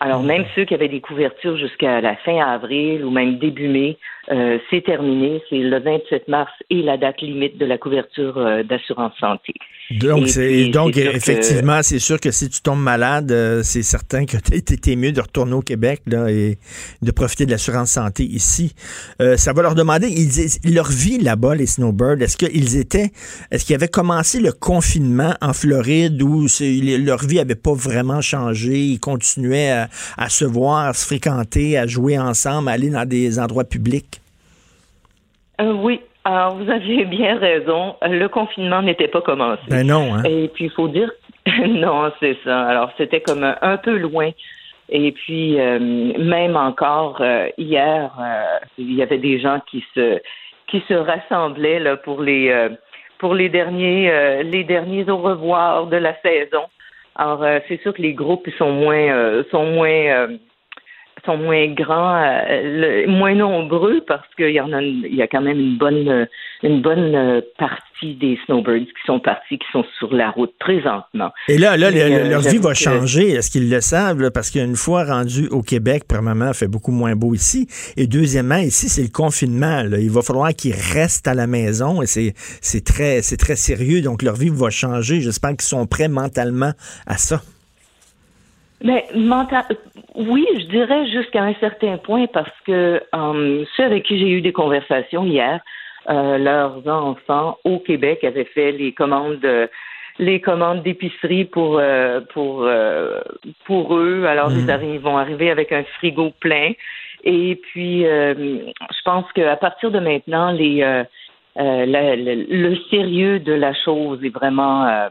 Speaker 10: Alors, même ceux qui avaient des couvertures jusqu'à la fin avril ou même début mai, euh, c'est terminé. C'est le 27 mars et la date limite de la couverture euh, d'assurance santé.
Speaker 4: Donc, donc effectivement, c'est sûr que si tu tombes malade, euh, c'est certain que [laughs] tu mieux de retourner au Québec là, et de profiter de l'assurance santé ici. ça va leur demander, ils, leur vie là-bas, les snowbirds, est-ce qu'ils étaient, est-ce qu'ils avaient commencé le confinement en Floride où leur vie avait pas vraiment changé, ils continuaient à, à se voir, à se fréquenter, à jouer ensemble, à aller dans des endroits publics?
Speaker 10: Euh, oui. Alors, vous aviez [laughs] bien raison. Le confinement n'était pas commencé.
Speaker 4: Ben non, hein?
Speaker 10: Et puis, il faut dire, [laughs] non, c'est ça. Alors, c'était comme un, peu loin. Et puis, euh, même encore euh, hier, il y avait des gens qui se qui se rassemblaient là, pour les pour les derniers les derniers au revoir de la saison. Alors, c'est sûr que les groupes sont moins sont moins sont moins grands, moins nombreux parce qu'il y en a, il y a quand même une bonne, une bonne partie des snowbirds qui sont partis, qui sont sur la route présentement.
Speaker 4: Et là, là, leur vie va changer. Est-ce qu'ils le savent? Parce qu'une fois rendu au Québec, premièrement, il fait beaucoup moins beau ici. Et deuxièmement, ici, c'est le confinement. Il va falloir qu'ils restent à la maison et c'est, c'est très, c'est très sérieux. Donc, leur vie va changer. J'espère qu'ils sont prêts mentalement à ça.
Speaker 10: Mais mental, oui, je dirais jusqu'à un certain point parce que euh, ceux avec qui j'ai eu des conversations hier, euh, leurs enfants au Québec avaient fait les commandes les commandes d'épicerie pour euh, pour euh, pour eux. Alors ils, mhm. arrivent, vont arriver avec un frigo plein. Et puis je pense qu'à partir de maintenant, les le sérieux de la chose est vraiment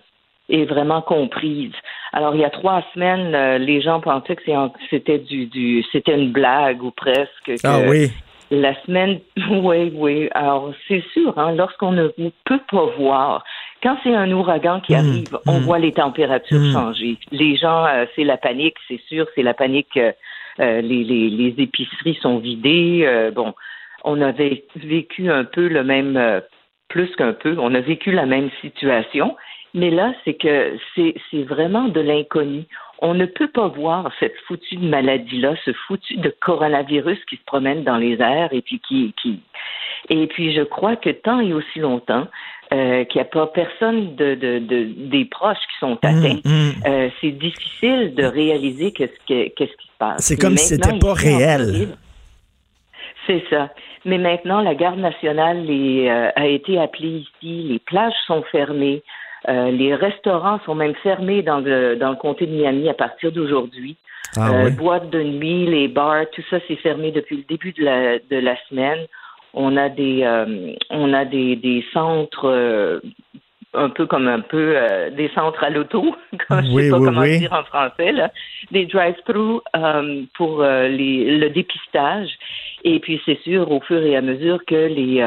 Speaker 10: est vraiment comprise. Alors, il y a trois semaines, euh, les gens pensaient que c'était du, du c'était une blague ou presque.
Speaker 4: ah oui.
Speaker 10: La semaine, [laughs] oui, oui. Alors, c'est sûr, hein, lorsqu'on ne peut pas voir, quand c'est un ouragan qui mmh, arrive, on mmh. voit les températures mmh. changer. Les gens, euh, c'est la panique, c'est sûr, c'est la panique. Euh, les, les, les, épiceries sont vidées. bon, on avait vécu un peu le même, plus qu'un peu, on a vécu la même situation. Mais là, c'est que c'est, vraiment de l'inconnu. On ne peut pas voir cette foutue maladie-là, ce foutu de coronavirus qui se promène dans les airs et puis qui, qui... et puis je crois que tant et aussi longtemps euh, qu'il n'y a pas personne de, de, de, des proches qui sont mmh, atteints, mmh. Euh, c'est difficile de réaliser qu'est-ce, que, qu'est-ce qui se passe.
Speaker 4: C'est comme si c'était pas réel.
Speaker 10: C'est ça. Mais maintenant, la garde nationale est, euh, a été appelée ici. Les plages sont fermées. Euh, les restaurants sont même fermés dans le, dans le comté de Miami à partir d'aujourd'hui.
Speaker 4: Ah
Speaker 10: Euh,
Speaker 4: oui.
Speaker 10: Boîtes de nuit, les bars, tout ça c'est fermé depuis le début de la, de la semaine. On a des, euh, on a des, des centres un peu comme un peu euh, des centres à l'auto, [laughs] comme je
Speaker 4: Oui,
Speaker 10: sais pas
Speaker 4: oui,
Speaker 10: comment
Speaker 4: oui.
Speaker 10: dire en français, là, des drive-through euh, pour euh, les, le dépistage. Et puis c'est sûr, au fur et à mesure que les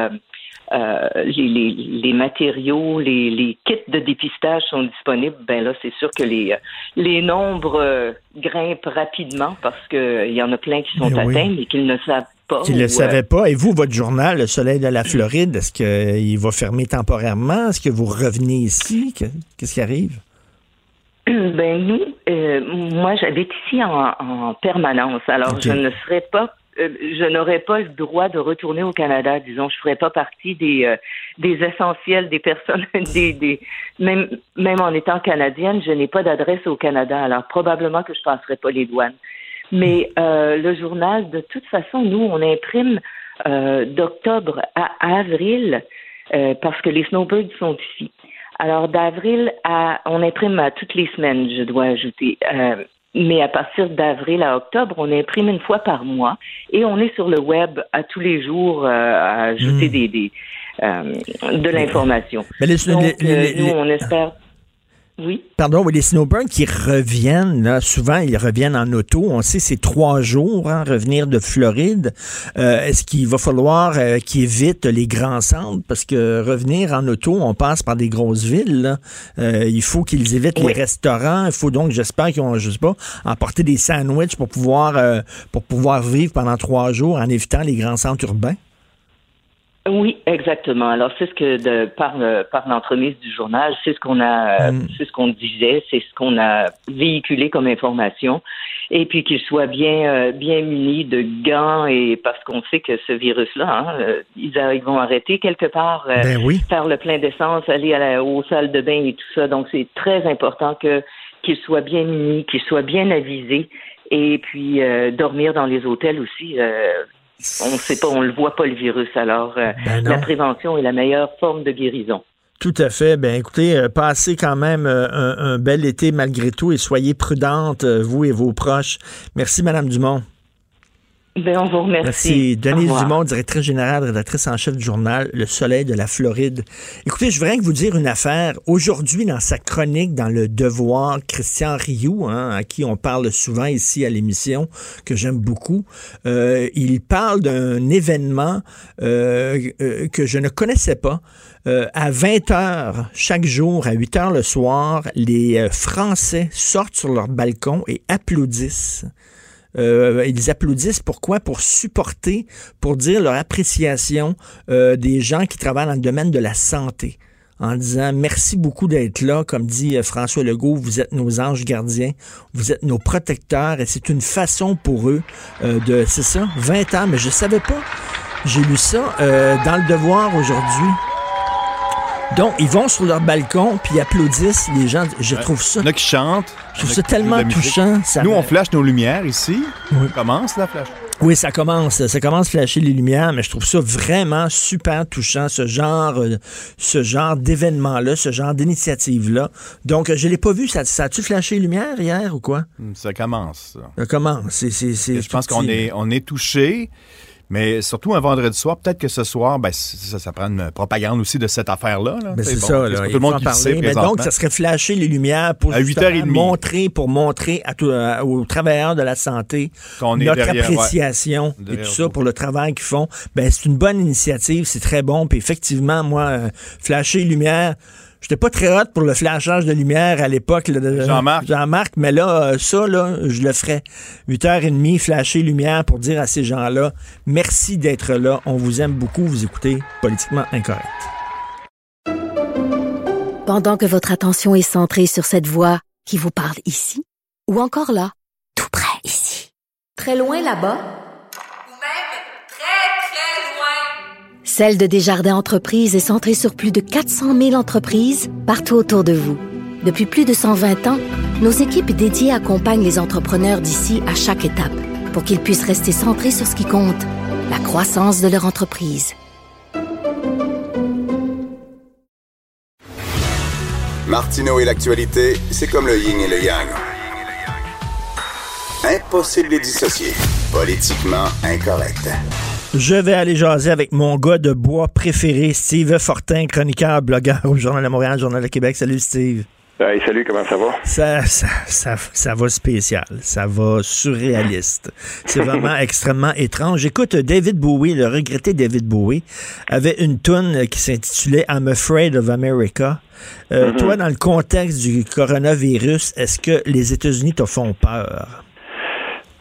Speaker 10: euh, euh, les, les, les matériaux, les, les kits de dépistage sont disponibles, ben là, c'est sûr que les, les nombres euh, grimpent rapidement parce qu'il y en a plein qui sont
Speaker 4: Mais oui.
Speaker 10: atteints et qu'ils ne savent pas.
Speaker 4: Ne le
Speaker 10: euh,
Speaker 4: savais pas. Et vous, votre journal, Le Soleil de la Floride, est-ce qu'il va fermer temporairement? Est-ce que vous revenez ici? Que- Qu'est-ce qui arrive?
Speaker 10: Ben nous, euh, moi j'habite ici en, en permanence, alors je ne serais pas, euh, je n'aurais pas le droit de retourner au Canada, disons, je ferais pas partie des euh, des essentiels des personnes, [laughs] des, des même même en étant canadienne, je n'ai pas d'adresse au Canada, alors probablement que je passerai pas les douanes. Mais euh, le journal, de toute façon, nous on imprime euh, d'octobre à avril euh, parce que les snowbirds sont ici. Alors, d'avril à, on imprime à toutes les semaines, je dois ajouter. Mais à partir d'avril à octobre, on imprime une fois par mois et on est sur le web à tous les jours euh, à ajouter des, des euh, de l'information.
Speaker 4: Mais les-
Speaker 10: Donc,
Speaker 4: les-
Speaker 10: euh,
Speaker 4: les-
Speaker 10: nous, on espère. Oui.
Speaker 4: Pardon, oui, les snowbirds qui reviennent, là, souvent ils reviennent en auto. On sait c'est trois jours, hein, revenir de Floride. Euh, Est-ce qu'il va falloir euh, qu'ils évitent les grands centres? Parce que revenir en auto, on passe par des grosses villes. là. Euh, il faut qu'ils évitent
Speaker 10: Oui.
Speaker 4: les restaurants. Il faut donc, j'espère qu'ils ont, je sais pas, emporter des sandwichs pour pouvoir euh, pour pouvoir vivre pendant trois jours en évitant les grands centres urbains.
Speaker 10: Oui, exactement. Alors c'est ce que de, par le- par l'entremise du journal, c'est ce qu'on a,
Speaker 4: Mm.
Speaker 10: c'est ce qu'on disait, c'est ce qu'on a véhiculé comme information, et puis qu'ils soient bien euh, bien munis de gants et parce qu'on sait que ce virus-là, hein, euh, ils, a- ils vont arrêter quelque part, euh,
Speaker 4: Ben oui.
Speaker 10: faire le plein d'essence, aller à la, aux salles de bain et tout ça. Donc c'est très important que qu'ils soient bien munis, qu'ils soient bien avisés, et puis euh, dormir dans les hôtels aussi. euh, on ne sait pas, on ne le voit pas le virus. Alors, euh,
Speaker 4: Ben
Speaker 10: la prévention est la meilleure forme de guérison.
Speaker 4: Tout à fait. Ben écoutez, euh, passez quand même euh, un, un bel été malgré tout et soyez prudentes, euh, vous et vos proches. Merci, Madame Dumont.
Speaker 10: Ben, on vous remercie.
Speaker 4: Merci. Denise. Dumont, directrice générale, rédactrice en chef du journal Le Soleil de la Floride. Écoutez, je voudrais vous dire une affaire. Aujourd'hui, dans sa chronique dans Le Devoir, Christian Rioux, hein, à qui on parle souvent ici à l'émission, que j'aime beaucoup, euh, il parle d'un événement euh, euh, que je ne connaissais pas. Euh, à 20 heures chaque jour, à 8 heures le soir, les Français sortent sur leur balcon et applaudissent. Euh, ils applaudissent pourquoi? Pour supporter, pour dire leur appréciation euh, des gens qui travaillent dans le domaine de la santé. En disant merci beaucoup d'être là, comme dit euh, François Legault, vous êtes nos anges gardiens, vous êtes nos protecteurs, et c'est une façon pour eux de, c'est ça, 20 ans, mais je savais pas. J'ai lu ça dans le devoir aujourd'hui. Donc, ils vont sur leur balcon puis ils applaudissent les gens. Je trouve ça.
Speaker 5: Il y en a qui chantent.
Speaker 4: Je trouve ça tellement touchant. Ça
Speaker 5: Nous,
Speaker 4: me-
Speaker 5: on flash nos lumières ici. On commence la flash.
Speaker 4: Oui, ça commence. Ça commence à flasher les lumières, mais je trouve ça vraiment super touchant, ce genre, euh, ce genre d'événement-là, ce genre d'initiative-là. Donc, euh, je l'ai pas vu. Ça, ça a-tu flashé les lumières hier ou quoi?
Speaker 5: Hum, Ça commence. ça.
Speaker 4: Ça commence.
Speaker 5: Je pense qu'on est, on est touché. Mais surtout un vendredi soir, peut-être que ce soir, ben, ça, ça prend une propagande aussi de cette affaire-là. là.
Speaker 4: Ben, c'est
Speaker 5: bon,
Speaker 4: ça, là.
Speaker 5: pas tout le monde qui sait
Speaker 4: parler. Mais donc, ça serait flasher les lumières pour
Speaker 5: À
Speaker 4: justement
Speaker 5: 8h30.
Speaker 4: montrer, pour montrer à tout- euh, aux travailleurs de la santé notre
Speaker 5: derrière, ouais.
Speaker 4: appréciation et tout ça pour le travail qu'ils font. Ben, c'est une bonne initiative, c'est très bon. Puis effectivement, moi, euh, flasher les lumières, j'étais pas très hot pour le flashage de lumière à l'époque.
Speaker 5: Jean-Marc.
Speaker 4: Jean-Marc, mais là, euh, ça, là, je le ferais. 8h30, flasher lumière pour dire à ces gens-là, merci d'être là. On vous aime beaucoup. Vous écoutez Politiquement Incorrect.
Speaker 11: Pendant que votre attention est centrée sur cette voix qui vous parle ici, ou encore là, tout près ici, très loin là-bas,
Speaker 12: Ou même très, très loin.
Speaker 11: Celle de Desjardins Entreprises est centrée sur plus de 400 000 entreprises partout autour de vous. Depuis plus de 120 ans, nos équipes dédiées accompagnent les entrepreneurs d'ici à chaque étape pour qu'ils puissent rester centrés sur ce qui compte, la croissance de leur entreprise.
Speaker 6: Martineau et l'actualité, c'est comme le yin et le yang. Impossible de les dissocier. Politiquement incorrect.
Speaker 4: Je vais aller jaser avec mon gars de bois préféré, Steve Fortin, chroniqueur, blogueur au Journal de Montréal, Journal de Québec. Salut Steve.
Speaker 13: Hey, salut, comment ça va?
Speaker 4: Ça, ça, ça, ça va spécial, ça va surréaliste. C'est vraiment [laughs] extrêmement étrange. Écoute, David Bowie, le regretté David Bowie, avait une tune qui s'intitulait I'm Afraid of America. Euh,
Speaker 13: Mhm.
Speaker 4: Toi, dans le contexte du coronavirus, est-ce que les États-Unis te font peur?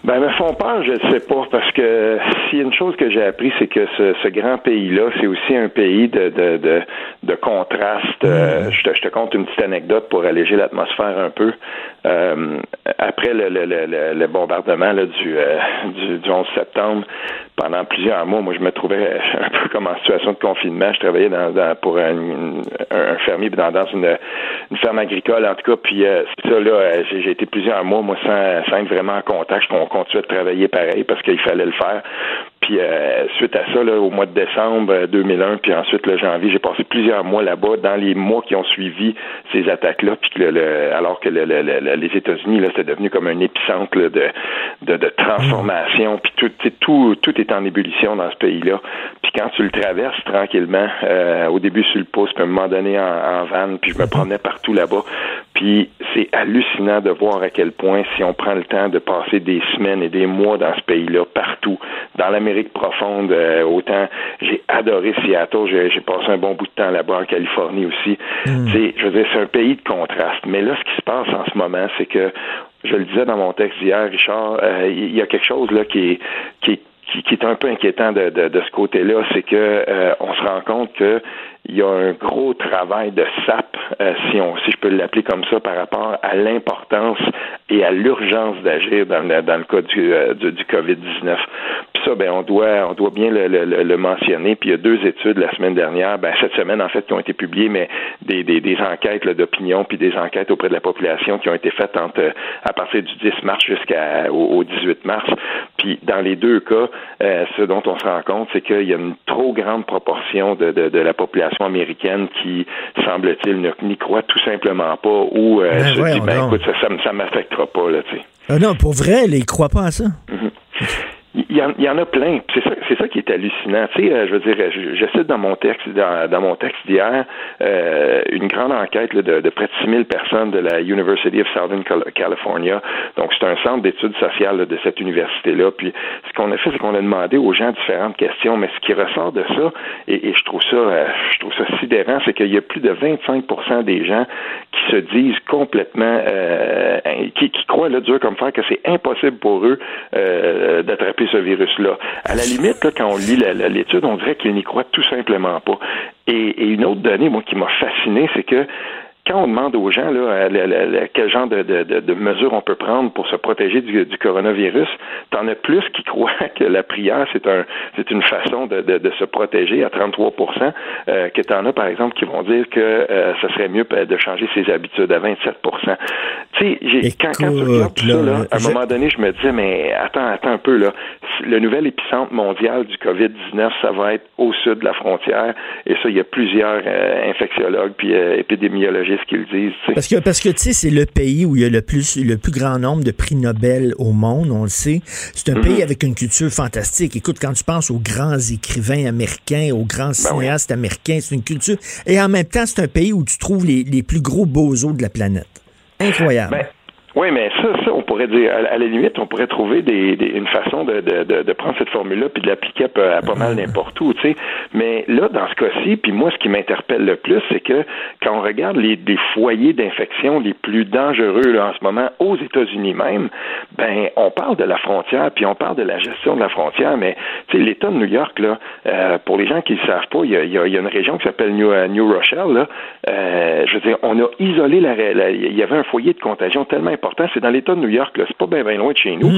Speaker 13: Ben, me font peur, je ne sais pas, parce que s'il y a une chose que j'ai appris, c'est que ce, ce grand pays-là, c'est aussi un pays de, de, de, de contraste. Euh, je, te, je te conte une petite anecdote pour alléger l'atmosphère un peu. Euh, après le, le, le, le- le bombardement là, du, euh, du, du 11 septembre, pendant plusieurs mois, moi, je me trouvais un peu comme en situation de confinement. Je travaillais dans, dans- pour un, un, fermier dans, dans une, une ferme agricole, en tout cas. Puis euh, ça, là, euh, j'ai été plusieurs mois, moi, sans, sans être vraiment en contact. On continuait de travailler pareil parce qu'il fallait le faire. Puis euh, suite à ça, là, au mois de décembre euh, 2001, puis ensuite le janvier, j'ai passé plusieurs mois là-bas dans les mois qui ont suivi ces attaques-là, puis que le, le- alors que le- le- le- les États-Unis, là, c'était devenu comme un épicentre là, de, de, transformation, puis tout, tout, tout est en ébullition dans ce pays-là. Puis quand tu le traverses tranquillement, euh, au début sur le pouce, puis à un moment donné en, en van, puis je me promenais partout là-bas, puis c'est hallucinant de voir à quel point, si on prend le temps de passer des semaines et des mois dans ce pays-là, partout, dans l'Amérique profonde, euh, autant j'ai adoré Seattle, j'ai passé un bon bout de temps là-bas en Californie aussi. Sais, je veux dire, c'est un pays de contraste. Mais là, ce qui se passe en ce moment, c'est que je le disais dans mon texte hier, Richard, euh, il y a quelque chose là qui est, qui est qui, qui est un peu inquiétant de, de, de ce côté-là, c'est que euh, on se rend compte que il y a un gros travail de sape, euh, si on si je peux l'appeler comme ça, par rapport à l'importance et à l'urgence d'agir dans, le- cas du, euh, du, du COVID-19. Puis ça, ben on doit on doit bien le, le, mentionner. Puis il y a deux études la semaine dernière, ben cette semaine en fait, qui ont été publiées, mais des, des, enquêtes d'opinion puis des enquêtes auprès de la population qui ont été faites entre à partir du 10 mars jusqu'au au 18 mars. Puis dans les deux cas, euh, ce dont on se rend compte, c'est qu'il y a une trop grande proportion de, de la population américaine qui, semble-t-il, ne- n'y croit tout simplement pas ou euh,
Speaker 4: Ben
Speaker 13: se dit,
Speaker 4: voyons
Speaker 13: ben écoute, ça, ça m'affectera pas, là, tu sais.
Speaker 4: Ah non, pour vrai, là, ils croient pas à ça.
Speaker 13: Il y, en, y en a plein. C'est ça, qui est hallucinant. Tu sais, euh, je veux dire, je, cite dans mon texte, dans, mon texte d'hier, euh, une grande enquête de, près de 6000 personnes de la University of Southern Cal- California. Donc, c'est un centre d'études sociales de cette université-là. Puis, ce qu'on a fait, c'est qu'on a demandé aux gens différentes questions. Mais ce qui ressort de ça, et, je trouve ça, euh, je trouve ça sidérant, c'est qu'il y a plus de 25% des gens qui se disent complètement, qui, qui croient là, dur comme fer que c'est impossible pour eux euh, ce virus-là. À la limite, quand on lit l'étude, on dirait qu'ils n'y croient tout simplement pas. Et, et une autre donnée, moi, qui m'a fasciné, c'est que quand on demande aux gens là, euh, quel genre de, de, de- mesures on peut prendre pour se protéger du, du coronavirus, t'en as plus qui [laughs] croient que la prière, c'est un c'est une façon de, de, se protéger à 33 euh, que t'en as, par exemple, qui vont dire que euh, ça serait mieux de changer ses habitudes à 27% Tu sais, quand, quand tu regardes tout ça,
Speaker 4: là,
Speaker 13: à un
Speaker 4: je-
Speaker 13: moment donné, je me disais, mais attends, attends un peu, là. Le nouvel épicentre mondial du COVID-19, ça va être au sud de la frontière. Et ça, il y a plusieurs euh, infectiologues puis euh, disent.
Speaker 4: Parce que, parce que tu sais, c'est le pays où il y a le plus, le plus grand nombre de prix Nobel au monde, on le sait. C'est un
Speaker 13: Mhm.
Speaker 4: pays avec une culture fantastique. Écoute, quand tu penses aux grands écrivains américains, aux grands
Speaker 13: Ben
Speaker 4: cinéastes américains, c'est une culture. Et en même temps, c'est un pays où tu trouves les, les plus gros bozos de la planète. Incroyable.
Speaker 13: Ben, oui, mais ça, ça, on pourrait dire, à, à la limite, on pourrait trouver des, des- une façon de, de, de, de prendre cette formule-là puis de l'appliquer à, pas mal n'importe où, tu sais. Mais là, dans ce cas-ci, puis moi, ce qui m'interpelle le plus, c'est que quand on regarde les, les foyers d'infection les plus dangereux là, en ce moment aux États-Unis même, ben, on parle de la frontière, puis on parle de la gestion de la frontière, mais tu sais, l'État de New York, là, euh, pour les gens qui ne le savent pas, il y a, il y a- il y a une région qui s'appelle New, euh, New Rochelle, là. Euh, je veux dire, on a isolé la, la- il y avait un foyer de contagion tellement important, c'est dans l'État de New York, c'est pas bien loin de chez nous.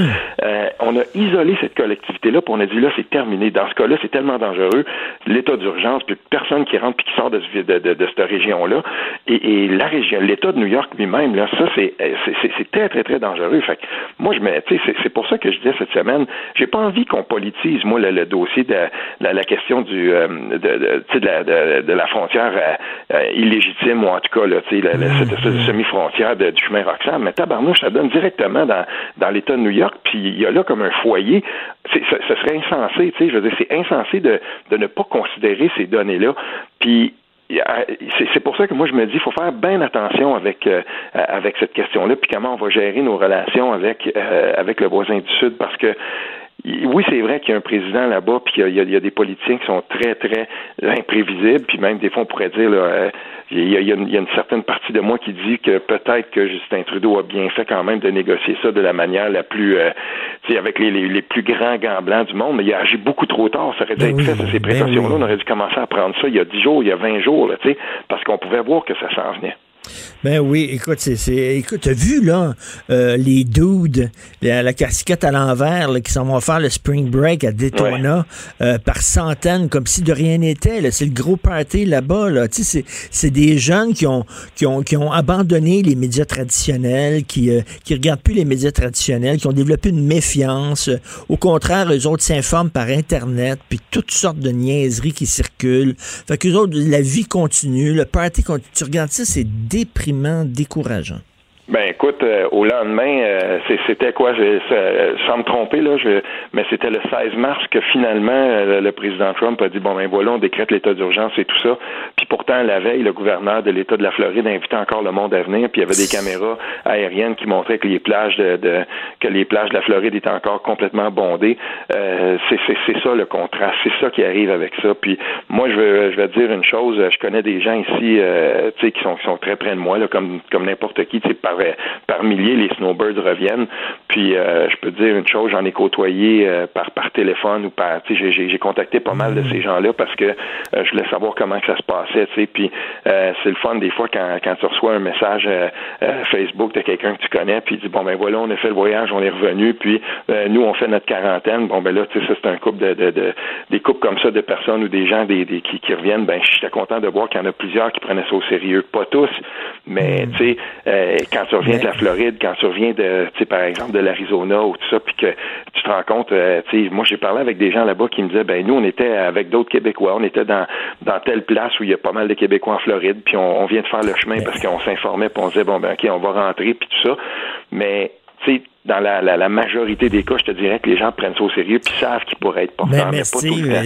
Speaker 13: Euh, on a isolé cette collectivité-là, puis on a dit là, c'est terminé. Dans ce cas-là, c'est tellement dangereux, l'état d'urgence, puis personne qui rentre puis qui sort de, ce- de, de, de cette région-là. Et, et la région, l'État de New York lui-même même, là, ça, c'est, c'est, c'est très, très, très dangereux. Fait que moi, je me, c'est, pour ça que je disais cette semaine, j'ai pas envie qu'on politise, moi, le, le dossier de la, la question du, euh, de, la, de, la frontière euh, euh, illégitime, ou en tout cas, là, tu sais, cette de semi-frontière du chemin Roxham. Mais tabarnouche, ça donne directement dans, dans l'État de New York, puis il y a là comme un foyer. Ce, serait insensé, tu sais, je veux dire, c'est insensé de, de ne pas considérer ces données-là. Puis c'est pour ça que moi je me dis il faut faire bien attention avec euh, avec cette question-là puis comment on va gérer nos relations avec euh, avec le voisin du sud parce que oui, c'est vrai qu'il y a un président là-bas, puis il y a- il y, des politiciens qui sont très, très imprévisibles, puis même des fois on pourrait dire, là, euh, il, y a, il y a une, il y a une certaine partie de moi qui dit que peut-être que Justin Trudeau a bien fait quand même de négocier ça de la manière la plus, euh, tu sais, avec les, les, les plus grands gants blancs du monde, mais il a agi beaucoup trop tard. Ça aurait dû être fait, ça, ces précautions-là. On aurait dû commencer à prendre ça il y a 10 jours, il y a 20 jours, là, tu sais, parce qu'on pouvait voir que ça s'en venait.
Speaker 4: Ben oui, écoute, c'est, c'est- écoute, t'as vu là euh, les dudes, la, la casquette à l'envers, là, qui s'en vont faire le spring break à Daytona euh, par centaines, comme si de rien n'était. là. C'est le gros party là-bas. Là. Tu sais, c'est, c'est des jeunes qui ont, qui ont, qui ont abandonné les médias traditionnels, qui, euh, qui regardent plus les médias traditionnels, qui ont développé une méfiance. Au contraire, eux autres s'informent par Internet, puis toutes sortes de niaiseries qui circulent. Fait qu'eux autres, la vie continue, le party continue. Tu regardes ça, c'est déprimant, décourageant.
Speaker 13: Ben écoute, euh, au lendemain, euh, c'était quoi, sans me tromper là, je, mais c'était le 16 mars que finalement euh, le président Trump a dit bon ben voilà, on décrète l'état d'urgence et tout ça. Puis pourtant la veille, le gouverneur de l'État de la Floride invitait encore le monde à venir, puis il y avait des caméras aériennes qui montraient que les plages de, de- que les plages de la Floride étaient encore complètement bondées. Euh, c'est ça le contraste, c'est ça qui arrive avec ça. Puis moi je veux je vais dire une chose, je connais des gens ici, euh, tu sais, qui sont qui sont très près de moi là, comme comme n'importe qui, tu sais, par par milliers les snowbirds reviennent. Puis euh, je peux te dire une chose, j'en ai côtoyé euh, par par téléphone ou par, tu sais, j'ai- contacté pas mal de ces gens-là parce que euh, je voulais savoir comment que ça se passait, tu sais. Puis euh, c'est le fun des fois quand quand tu reçois un message euh, euh, Facebook de quelqu'un que tu connais, puis il dit bon ben voilà, on a fait le voyage, on est revenu, puis euh, nous on fait notre quarantaine. Bon ben là, tu sais, ça c'est un couple de, de, de des couples comme ça de personnes ou des gens des, des qui, qui reviennent. Ben j'étais content de voir qu'il y en a plusieurs qui prenaient ça au sérieux, pas tous, mais tu sais, euh, quand tu reviens de la Floride, quand tu reviens de, tu sais, par exemple, de l'Arizona ou tout ça, puis que tu te rends compte, euh, tu sais, moi j'ai parlé avec des gens là-bas qui me disaient, ben nous on était avec d'autres Québécois, on était dans dans telle place où il y a pas mal de Québécois en Floride, puis on, on vient de faire le chemin parce qu'on s'informait, puis on disait bon ben ok, on va rentrer, puis tout ça, mais tu sais, dans la, la, la majorité des cas, je te dirais que les gens prennent ça au sérieux puis savent qu'ils pourraient être porteurs,
Speaker 4: mais
Speaker 13: mais,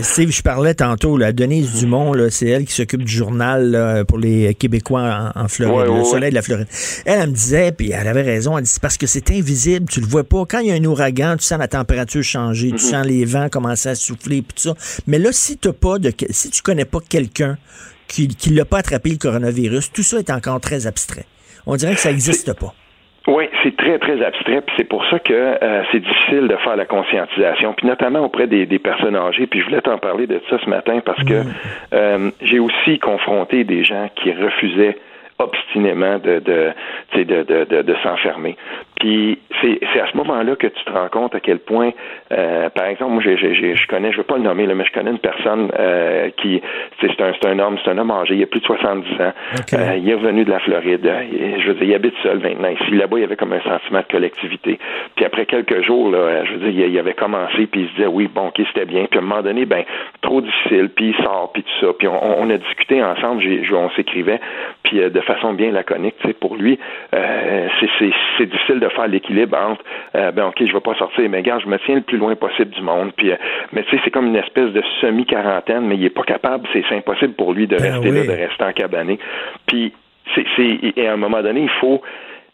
Speaker 4: Steve, je parlais tantôt, là, Denise Dumont, c'est elle qui s'occupe du journal là, pour les Québécois en, en Floride,
Speaker 13: Ouais,
Speaker 4: le soleil
Speaker 13: ouais.
Speaker 4: de la Floride. Elle, elle me disait, puis elle avait raison, elle dit, parce que c'est invisible, tu le vois pas. Quand il y a un ouragan, tu sens la température changer, tu
Speaker 13: Mhm.
Speaker 4: sens les vents commencer à souffler, puis tout ça. Mais là, si t'as pas de, si tu connais pas quelqu'un qui, qui l'a pas attrapé le coronavirus, tout ça est encore très abstrait. On dirait que ça n'existe pas.
Speaker 13: C'est très, très abstrait, puis c'est pour ça que euh, c'est difficile de faire la conscientisation, puis notamment auprès des, des personnes âgées. Puis je voulais t'en parler de ça ce matin parce que euh, j'ai aussi confronté des gens qui refusaient obstinément de, de, de, de s'enfermer. Puis c'est c'est à ce moment-là que tu te rends compte à quel point, euh, par exemple, moi j'ai j'ai- j'ai- je connais, je veux pas le nommer, là, mais je connais une personne euh, qui, c'est un c'est un homme, c'est un homme âgé, il a plus de 70 ans, Euh, il est revenu de la Floride, euh, il- je veux dire, il habite seul maintenant ici. Là-bas, il y avait comme un sentiment de collectivité. Puis après quelques jours, là, je veux dire, il, il avait commencé, puis il se disait oui, bon, ok, c'était bien. Puis à un moment donné, ben trop difficile, puis il sort, puis tout ça. Puis on, on a discuté ensemble, on s'écrivait, puis euh, de façon bien laconique, tu sais, pour lui, euh, c'est- c'est c'est difficile de faire l'équilibre entre, euh, ben ok, je vais pas sortir, mais gars, je me tiens le plus loin possible du monde. Puis, euh, mais tu sais, c'est comme une espèce de semi-quarantaine, mais il est pas capable, c'est impossible pour lui de rester là, de rester en cabané. Puis c'est c'est- et à un moment donné, il faut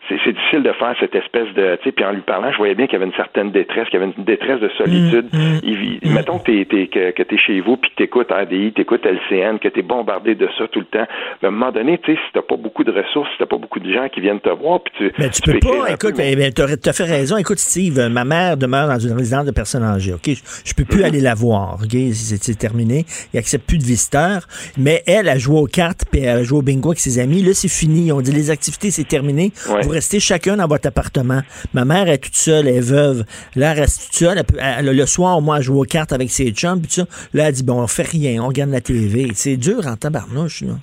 Speaker 13: c'est c'est difficile de faire cette espèce de tu sais puis en lui parlant je voyais bien qu'il y avait une certaine détresse qu'il y avait une détresse de solitude Il vit- mettons que t'es t'es- que, que t'es chez vous puis que t'écoutes RDI t'écoutes LCN que t'es bombardé de ça tout le temps mais à un moment donné tu sais si t'as pas beaucoup de ressources si t'as pas beaucoup de gens qui viennent te voir puis tu
Speaker 4: Mais tu peux
Speaker 13: écrire
Speaker 4: pas, écoute, ben, ben, t'as t'as fait raison. Écoute, Steve, ma mère demeure dans une résidence de personnes âgées, OK? Je, je peux plus aller la voir, OK? C'est c'est terminé. Il accepte plus de visiteurs. Mais elle a joué aux cartes, puis elle a joué au bingo avec ses amis. Là, c'est fini. On dit les activités, c'est terminé.
Speaker 13: Ouais.
Speaker 4: Vous restez chacun dans votre appartement. Ma mère est toute seule, elle est veuve. Là, elle reste toute seule. Le soir, moi, elle joue aux cartes avec ses chums. Là, elle dit, bon, on fait rien, on regarde la TV. C'est dur en tabarnouche, là.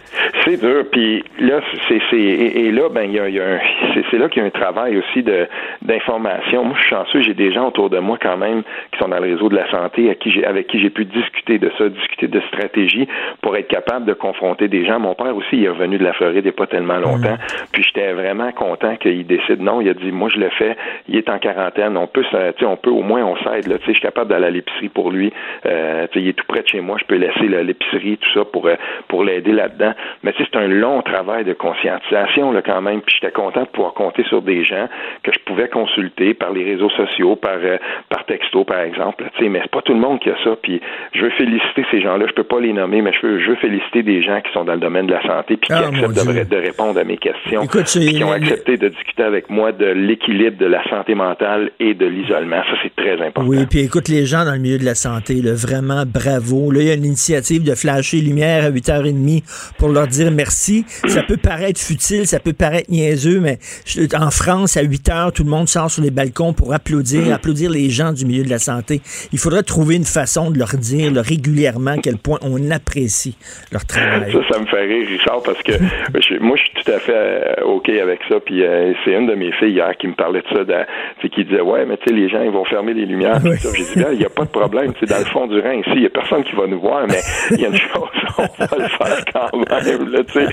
Speaker 13: C'est dur. Puis là, c'est, c'est et, et là, ben, il y a, y a un, c'est, c'est là qu'il y a un travail aussi de d'information. Moi, je suis chanceux, j'ai des gens autour de moi quand même qui sont dans le réseau de la santé, à qui j'ai, avec qui j'ai pu discuter de ça, discuter de stratégie pour être capable de confronter des gens. Mon père aussi, il est revenu de la Floride il n'y a pas tellement longtemps. Puis j'étais vraiment content qu'il décide. Non, il a dit, moi, je le fais. Il est en quarantaine. On peut, ça- tu sais, on peut au moins, on s'aide. Là, tu sais, je suis capable d'aller à l'épicerie pour lui. Euh, tu sais, il est tout près de chez moi. Je peux laisser là, l'épicerie, tout ça pour euh, pour l'aider là-dedans. Mais tu sais, c'est un long travail de conscientisation là quand même. Puis j'étais content de pouvoir compter sur des gens que je pouvais consulter par les réseaux sociaux, par euh, par texto, par exemple. Tu sais, mais c'est pas tout le monde qui a ça. Puis je veux féliciter ces gens-là. Je peux pas les nommer, mais je veux, je veux féliciter des gens qui sont dans le domaine de la santé puis qui
Speaker 4: Ah,
Speaker 13: acceptent de, répondre à mes questions,
Speaker 4: Écoute,
Speaker 13: puis qui ont accepté de discuter avec moi de l'équilibre de la santé mentale et de l'isolement. Ça, c'est très important.
Speaker 4: Oui, puis écoute, les gens dans le milieu de la santé, là, vraiment bravo. Là, il y a une initiative de flasher lumière à 8h30 pour leur dire merci. Ça peut paraître futile, ça peut paraître niaiseux, mais je- en France, à 8h, tout le monde sort sur les balcons pour applaudir, applaudir les gens du milieu de la santé. Il faudrait trouver une façon de leur dire régulièrement à quel point on apprécie leur travail.
Speaker 13: Ça, ça me fait rire, Richard, parce que [laughs] je- moi, je suis tout à fait euh, OK avec ça. Puis euh, c'est une de mes filles hier qui me parlait de ça, de, qui disait Ouais, mais tu sais, les gens, ils vont fermer les lumières. ça. J'ai dit Bien, il n'y a pas de problème. C'est dans le fond du Rhin ici, il n'y a personne qui va nous voir, mais il y a une [laughs] chose, on va le faire quand même. Là, tu sais.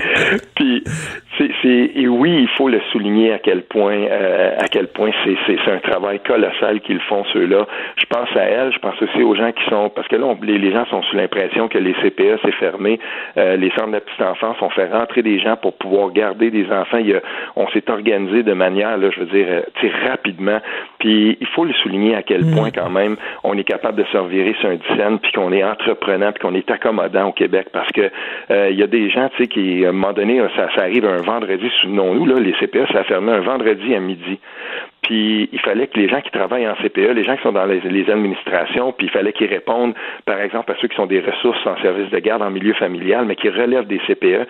Speaker 13: [laughs] Puis, c'est, et oui, il faut le souligner à quel point, euh, à quel point c'est, c'est, un travail colossal qu'ils font ceux-là. Je pense à elle, je pense aussi aux gens qui sont, parce que là, on- les, les gens sont sous l'impression que les CPE c'est fermé, euh, les centres de la petite enfance, on fait rentrer des gens pour pouvoir garder des enfants. Il y a- on s'est organisé de manière, là, je veux dire, euh, rapidement. Puis il faut le souligner à quel point quand même on est capable de se revirer sur un dizaine, puis qu'on est entreprenant, puis qu'on est accommodant au Québec, parce que euh, il y a des gens, tu sais, qui à un moment donné, ça, arrive un vendredi, souvenons-nous les CPE, ça fermé un vendredi à midi. Puis il fallait que les gens qui travaillent en CPE, les gens qui sont dans les, les administrations, puis il fallait qu'ils répondent, par exemple, à ceux qui sont des ressources en service de garde en milieu familial, mais qui relèvent des CPE.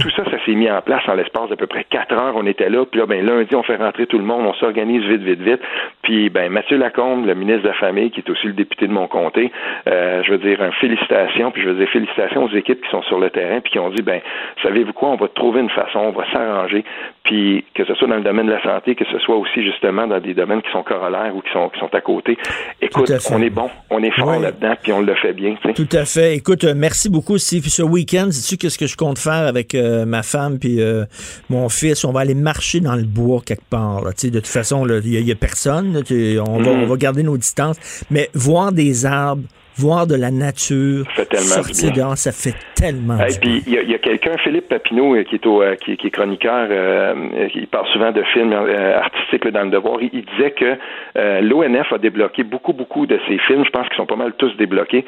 Speaker 13: Tout ça, ça s'est mis en place en l'espace d'à peu près quatre heures. On était là, puis là, ben lundi, on fait rentrer tout le monde, on s'organise vite, vite, vite. Puis ben Mathieu Lacombe, le ministre de la Famille, qui est aussi le député de mon comté, euh, je veux dire, un félicitations, puis je veux dire félicitations aux équipes qui sont sur le terrain, puis qui ont dit, ben savez-vous quoi, on va trouver une façon, on va s'arranger, puis que ce soit dans le domaine de la santé, que ce soit aussi justement dans des domaines qui sont corollaires ou qui sont qui sont à côté. Écoute,
Speaker 4: à
Speaker 13: on est bon, on est fort là-dedans, puis on le fait bien.
Speaker 4: Tout à fait. Écoute, euh, merci beaucoup, Steve. Ce week-end, sais-tu qu'est-ce que je compte faire avec euh, ma femme puis euh, mon fils? On va aller marcher dans le bois quelque part. là. Tu sais, de toute façon, il n'y a, personne. là. On, va,
Speaker 13: Mhm.
Speaker 4: on va garder nos distances. Mais voir des arbres, voir de la nature,
Speaker 13: fait tellement
Speaker 4: sortir dehors, ça fait tellement
Speaker 13: Et puis il y a, quelqu'un, Philippe Papineau, euh, qui est au, euh, qui, qui est chroniqueur, euh, il parle souvent de films euh, artistiques là, dans le devoir. Il, il disait que euh, l'ONF a débloqué beaucoup, beaucoup de ses films. Je pense qu'ils sont pas mal tous débloqués.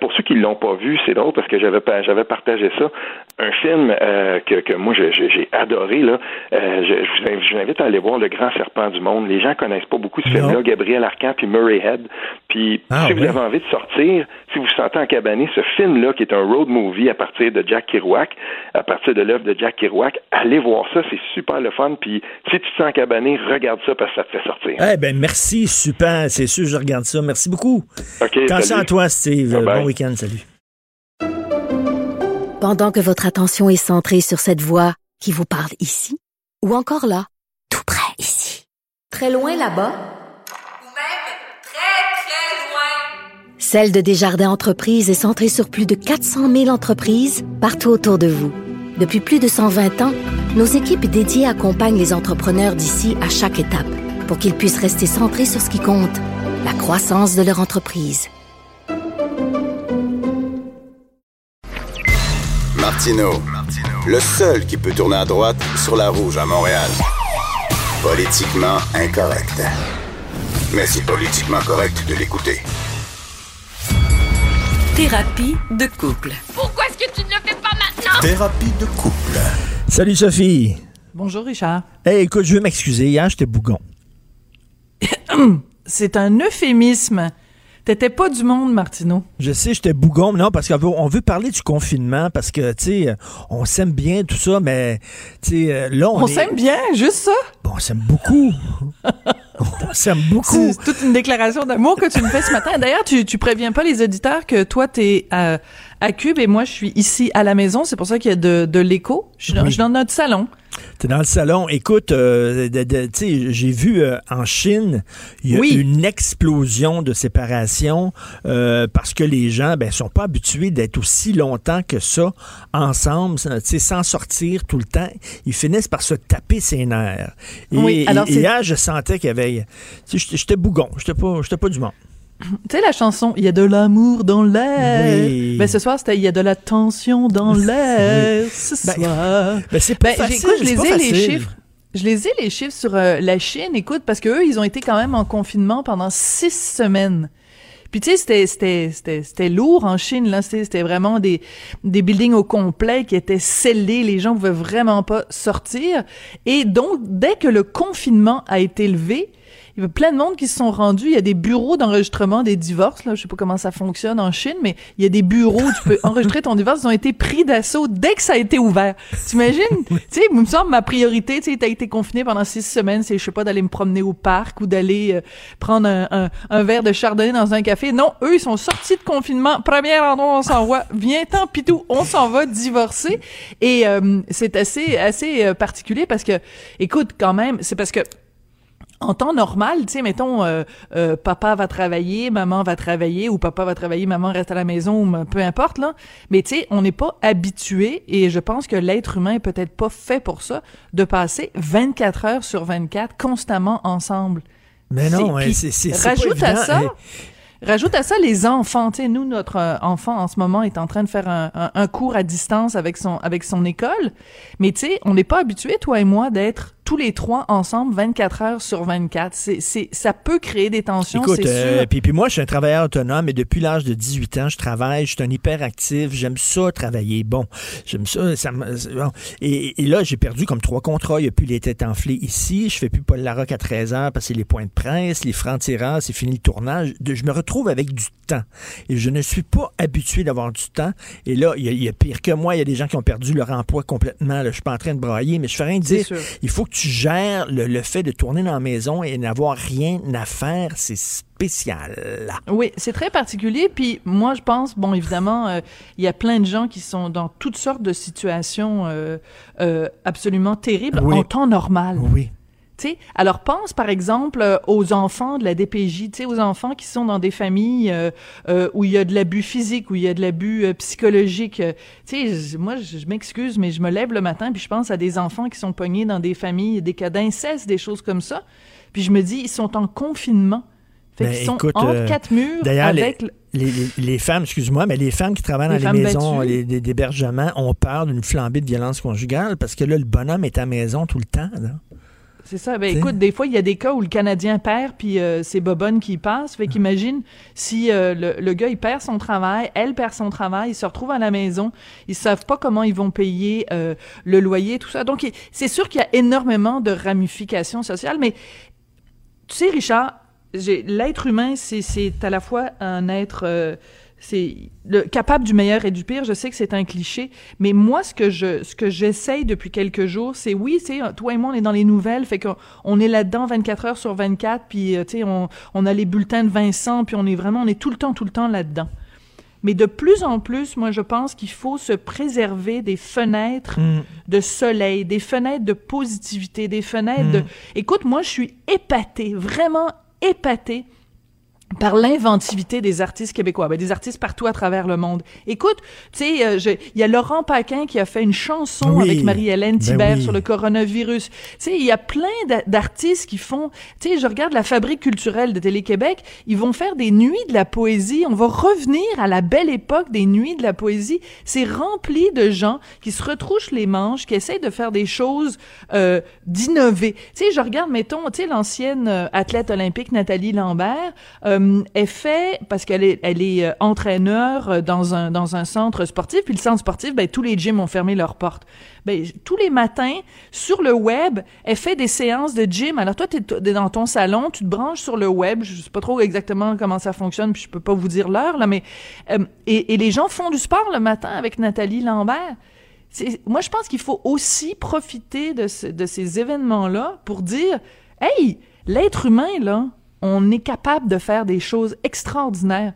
Speaker 13: Pour ceux qui l'ont pas vu, c'est drôle parce que j'avais j'avais partagé ça. Un film que, que moi j'ai adoré là. Je, je vous invite, à aller voir Le Grand Serpent du Monde. Les gens connaissent pas beaucoup ce film-là. Gabriel Arcan puis Murray Head. Puis
Speaker 4: Ah,
Speaker 13: si vous avez envie de sortir, si vous vous sentez en cabané, ce film-là, qui est un road movie à partir de Jack Kerouac, à partir de l'œuvre de Jack Kerouac, allez voir ça, c'est super le fun. Puis si tu te sens en cabané, regarde ça parce que ça te fait sortir.
Speaker 4: Eh ben merci, super, c'est sûr, je regarde ça. Merci beaucoup.
Speaker 13: OK,
Speaker 4: Attention
Speaker 13: salut.
Speaker 4: à toi, Steve.
Speaker 13: Bye bye.
Speaker 4: Bon week-end, salut.
Speaker 11: Pendant que votre attention est centrée sur cette voix qui vous parle ici, ou encore là, tout près ici, très loin là-bas, Celle de Desjardins Entreprises est centrée sur plus de 400 000 entreprises partout autour de vous. Depuis plus de 120 ans, nos équipes dédiées accompagnent les entrepreneurs d'ici à chaque étape pour qu'ils puissent rester centrés sur ce qui compte, la croissance de leur entreprise.
Speaker 6: Martino, le seul qui peut tourner à droite sur la rouge à Montréal. Politiquement incorrect. Mais c'est politiquement correct de l'écouter.
Speaker 1: Thérapie de couple.
Speaker 12: Pourquoi est-ce que tu ne le fais pas maintenant?
Speaker 6: Thérapie de couple.
Speaker 4: Salut Sophie.
Speaker 14: Bonjour Richard.
Speaker 4: Hey, écoute, je veux m'excuser. Hier, j'étais bougon. [coughs]
Speaker 14: C'est un euphémisme. T'étais pas du monde, Martineau.
Speaker 4: Je sais, j'étais bougon, non, parce qu'on veut, on veut parler du confinement, parce que, tu sais, on s'aime bien, tout ça, mais, tu sais, euh, là, on,
Speaker 14: On
Speaker 4: est-
Speaker 14: s'aime bien, juste ça?
Speaker 4: Bon, on s'aime beaucoup. [laughs] on s'aime beaucoup.
Speaker 14: C'est toute une déclaration d'amour que tu me fais ce matin. D'ailleurs, tu, tu préviens pas les auditeurs que toi, t'es euh, à Cube et moi, je suis ici à la maison. C'est pour ça qu'il y a de, de l'écho. Je, suis dans-
Speaker 4: Oui.
Speaker 14: je suis dans notre salon.
Speaker 4: T'es dans le salon. Écoute, euh, j'ai vu euh, en Chine, il y a
Speaker 14: Oui.
Speaker 4: une explosion de séparation euh, parce que les gens, ben, sont pas habitués d'être aussi longtemps que ça ensemble, tu sais, sans sortir tout le temps. Ils finissent par se taper ses nerfs. Et,
Speaker 14: Oui, alors
Speaker 4: et- hier, je sentais qu'il y avait, tu sais, j'étais- j'étais bougon, j'étais pas, j'étais pas du monde. [laughs]
Speaker 14: Tu sais la chanson Il y a de l'amour dans l'air.
Speaker 4: Oui.
Speaker 14: Ben ce soir c'était Il y a de la tension dans l'air ce
Speaker 4: Ben,
Speaker 14: soir.
Speaker 4: Ben, c'est pas
Speaker 14: Ben,
Speaker 4: facile,
Speaker 14: j'écoute, je les ai les chiffres. Je les ai les chiffres sur euh, la Chine, écoute, parce que eux, ils ont été quand même en confinement pendant six semaines. Puis tu sais, c'était c'était c'était c'était lourd en Chine là, c'était c'était vraiment des des buildings au complet qui étaient scellés, les gens pouvaient vraiment pas sortir. Et donc dès que le confinement a été levé, il y avait plein de monde qui se sont rendus. Il y a des bureaux d'enregistrement des divorces. Là. Je sais pas comment ça fonctionne en Chine, mais il y a des bureaux où tu peux [laughs] enregistrer ton divorce. Ils ont été pris d'assaut dès que ça a été ouvert. T'imagines? [laughs] tu sais, il me semble ma priorité, tu sais, t'as été confiné pendant six semaines, c'est, je sais pas, d'aller me promener au parc ou d'aller euh, prendre un, un, un verre de chardonnay dans un café. Non, eux, ils sont sortis de confinement. Premier endroit où on s'envoie. Viens-t'en, pitou, on s'en va divorcer. Et euh, c'est assez, assez euh, particulier parce que, écoute, quand même, c'est parce que en temps normal, tu sais, mettons, euh, euh, papa va travailler, maman va travailler, ou papa va travailler, maman reste à la maison, ou peu importe, là. Mais tu sais, on n'est pas habitué, et je pense que l'être humain est peut-être pas fait pour ça, de passer 24 heures sur 24 constamment ensemble.
Speaker 4: Mais non,
Speaker 14: C'est-
Speaker 4: c'est- c'est- c'est pas
Speaker 14: Rajoute à
Speaker 4: évident,
Speaker 14: ça... Rajoute à ça les enfants. Tu sais, nous, notre euh, enfant en ce moment est en train de faire un, un- un cours à distance avec son avec son école. Mais tu sais, on n'est pas habitué, toi et moi, d'être tous les trois ensemble 24 heures sur 24. C'est, c'est, ça peut créer des tensions,
Speaker 4: Écoute,
Speaker 14: c'est
Speaker 4: euh,
Speaker 14: sûr.
Speaker 4: puis, puis moi, je suis un travailleur autonome et depuis l'âge de 18 ans, je travaille, je suis un hyperactif, j'aime ça travailler. Bon, j'aime ça. bon. et, et là, j'ai perdu comme trois contrats. Il n'y a plus les têtes enflées ici. Je fais plus Paul Larocque à 13 heures parce que les points de presse, les francs-tireurs, c'est fini le tournage. Je me retrouve avec du temps. Et je ne suis pas habitué d'avoir du temps. Et là, il y, a- il y a pire que moi. Il y a des gens qui ont perdu leur emploi complètement. Là, je suis pas en train de brailler, mais je fais rien de dire.
Speaker 14: sûr.
Speaker 4: Il faut que tu gères le, le fait de tourner dans la maison et n'avoir rien à faire. C'est spécial.
Speaker 14: Oui, c'est très particulier. Puis moi, je pense, bon, évidemment, euh, il y a plein de gens qui sont dans toutes sortes de situations euh, euh, absolument terribles
Speaker 4: Oui.
Speaker 14: en temps normal.
Speaker 4: Oui.
Speaker 14: Alors pense par exemple euh, aux enfants de la DPJ, aux enfants qui sont dans des familles euh, euh, où il y a de l'abus physique, où il y a de l'abus psychologique. Moi, je, m'excuse, mais je me lève le matin puis je pense à des enfants qui sont pognés dans des familles, des cas d'inceste, des choses comme ça. Puis je me dis, ils sont en confinement. Fait
Speaker 4: Ben,
Speaker 14: qu'ils sont
Speaker 4: écoute,
Speaker 14: entre quatre murs
Speaker 4: D'ailleurs, les,
Speaker 14: avec... le-
Speaker 4: les, les- les femmes, excuse-moi, mais les femmes qui travaillent dans
Speaker 14: Les
Speaker 4: maisons d'hébergement ont peur d'une flambée de violence conjugale parce que là, le bonhomme est à la maison tout le temps. Là.
Speaker 14: C'est ça. Ben, écoute, des fois, il y a des cas où le Canadien perd, puis euh, c'est Bobonne qui passe. Fait qu'imagine si euh, le, le gars, il perd son travail, elle perd son travail, ils se retrouvent à la maison, ils savent pas comment ils vont payer euh, le loyer, tout ça. Donc, c'est sûr qu'il y a énormément de ramifications sociales, mais tu sais, Richard, l'être humain, c'est, c'est à la fois un être... c'est le capable du meilleur et du pire. Je sais que c'est un cliché, mais moi, ce que je, ce que j'essaye depuis quelques jours, c'est oui, tu sais, toi et moi, on est dans les nouvelles, fait qu'on on est là-dedans 24 heures sur 24, puis euh, tu sais, on, on a les bulletins de Vincent, puis on est vraiment, on est tout le temps, tout le temps là-dedans. Mais de plus en plus, moi, je pense qu'il faut se préserver des fenêtres
Speaker 4: Mm.
Speaker 14: de soleil, des fenêtres de positivité, des fenêtres
Speaker 4: Mm.
Speaker 14: de... Écoute, moi, je suis épatée, vraiment épatée par l'inventivité des artistes québécois, ben, des artistes partout à travers le monde. Écoute, tu sais, euh, il y a Laurent Paquin qui a fait une chanson
Speaker 4: Oui.
Speaker 14: avec Marie-Hélène
Speaker 4: Ben
Speaker 14: Thibert
Speaker 4: oui.
Speaker 14: sur le coronavirus. Tu sais, il y a plein d'a- d'artistes qui font, tu sais, je regarde la Fabrique culturelle de Télé-Québec, ils vont faire des nuits de la poésie, on va revenir à la belle époque des nuits de la poésie. C'est rempli de gens qui se retrouchent les manches, qui essayent de faire des choses, euh, d'innover. Tu sais, je regarde, mettons, tu sais, l'ancienne euh, athlète olympique Nathalie Lambert, euh, elle fait, parce qu'elle est, elle est euh, entraîneur euh, dans un, centre sportif, puis le centre sportif, ben, tous les gyms ont fermé leurs portes. Ben, tous les matins, sur le web, elle fait des séances de gym. Alors toi, t'es t'es dans ton salon, tu te branches sur le web, je sais pas trop exactement comment ça fonctionne, puis je peux pas vous dire l'heure, là, mais, euh, et, les gens font du sport le matin avec Nathalie Lambert. Moi, je pense qu'il faut aussi profiter de, de ces événements-là pour dire, hey, l'être humain, là, on est capable de faire des choses extraordinaires.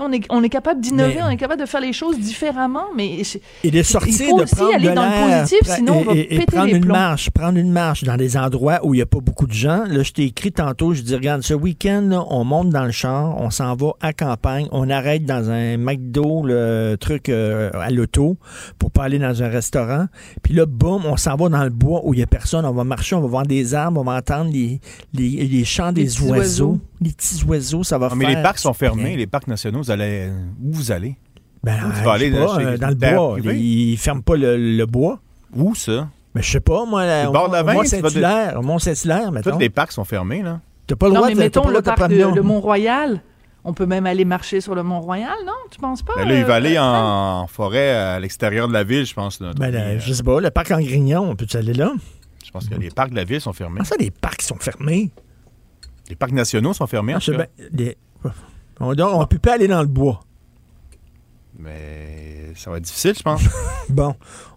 Speaker 14: On est, on est capable d'innover, on est capable de faire les choses différemment, mais je-
Speaker 4: Et de
Speaker 14: il
Speaker 4: sortir,
Speaker 14: faut
Speaker 4: de
Speaker 14: aussi
Speaker 4: prendre
Speaker 14: aller
Speaker 4: de
Speaker 14: dans le positif, sinon on va
Speaker 4: et,
Speaker 14: péter
Speaker 4: prendre
Speaker 14: les
Speaker 4: une marche, prendre une marche dans des endroits où il n'y a pas beaucoup de gens. Là, je t'ai écrit tantôt, je dis, regarde, ce week-end, là, on monte dans le char, on s'en va à campagne, on arrête dans un McDo, le truc euh, à l'auto, pour pas aller dans un restaurant. Puis là, boum, on s'en va dans le bois où il n'y a personne, on va marcher, on va voir des arbres, on va entendre les, les, les chants des oiseaux. Les petits oiseaux, ça va
Speaker 5: Ah, mais les parcs sont fermés,
Speaker 4: bien.
Speaker 5: les parcs nationaux, vous allez, où vous allez?
Speaker 4: Ben,
Speaker 5: Où tu
Speaker 4: je
Speaker 5: vas aller
Speaker 4: pas,
Speaker 5: chez
Speaker 4: euh, dans le bois. Ils ferment pas le, le bois.
Speaker 5: Où ça?
Speaker 4: Mais je sais pas, moi,
Speaker 5: Le
Speaker 4: au
Speaker 5: de de-
Speaker 4: Mont-Saint-Hilaire, mettons.
Speaker 5: Tous les parcs sont fermés, là.
Speaker 4: T'as pas le
Speaker 14: non,
Speaker 4: droit
Speaker 14: mais
Speaker 4: de
Speaker 14: mettons le
Speaker 4: de
Speaker 14: parc de, le Mont-Royal. On peut même aller marcher sur le Mont-Royal, non? Tu penses pas?
Speaker 5: Ben là, il va
Speaker 14: euh,
Speaker 5: aller
Speaker 14: euh,
Speaker 5: en, en forêt à l'extérieur de la ville, je pense. Là,
Speaker 4: Ben, là,
Speaker 5: euh,
Speaker 4: je sais pas, le parc en Grignon, on peut-tu aller là?
Speaker 5: je pense que les parcs de la ville sont fermés.
Speaker 4: Comment ça, les parcs sont fermés?
Speaker 5: Les parcs nationaux sont fermés, en
Speaker 4: Ah, les- On, on peut pas aller dans le bois.
Speaker 5: Mais ça va être difficile, je pense. [laughs]
Speaker 4: Bon,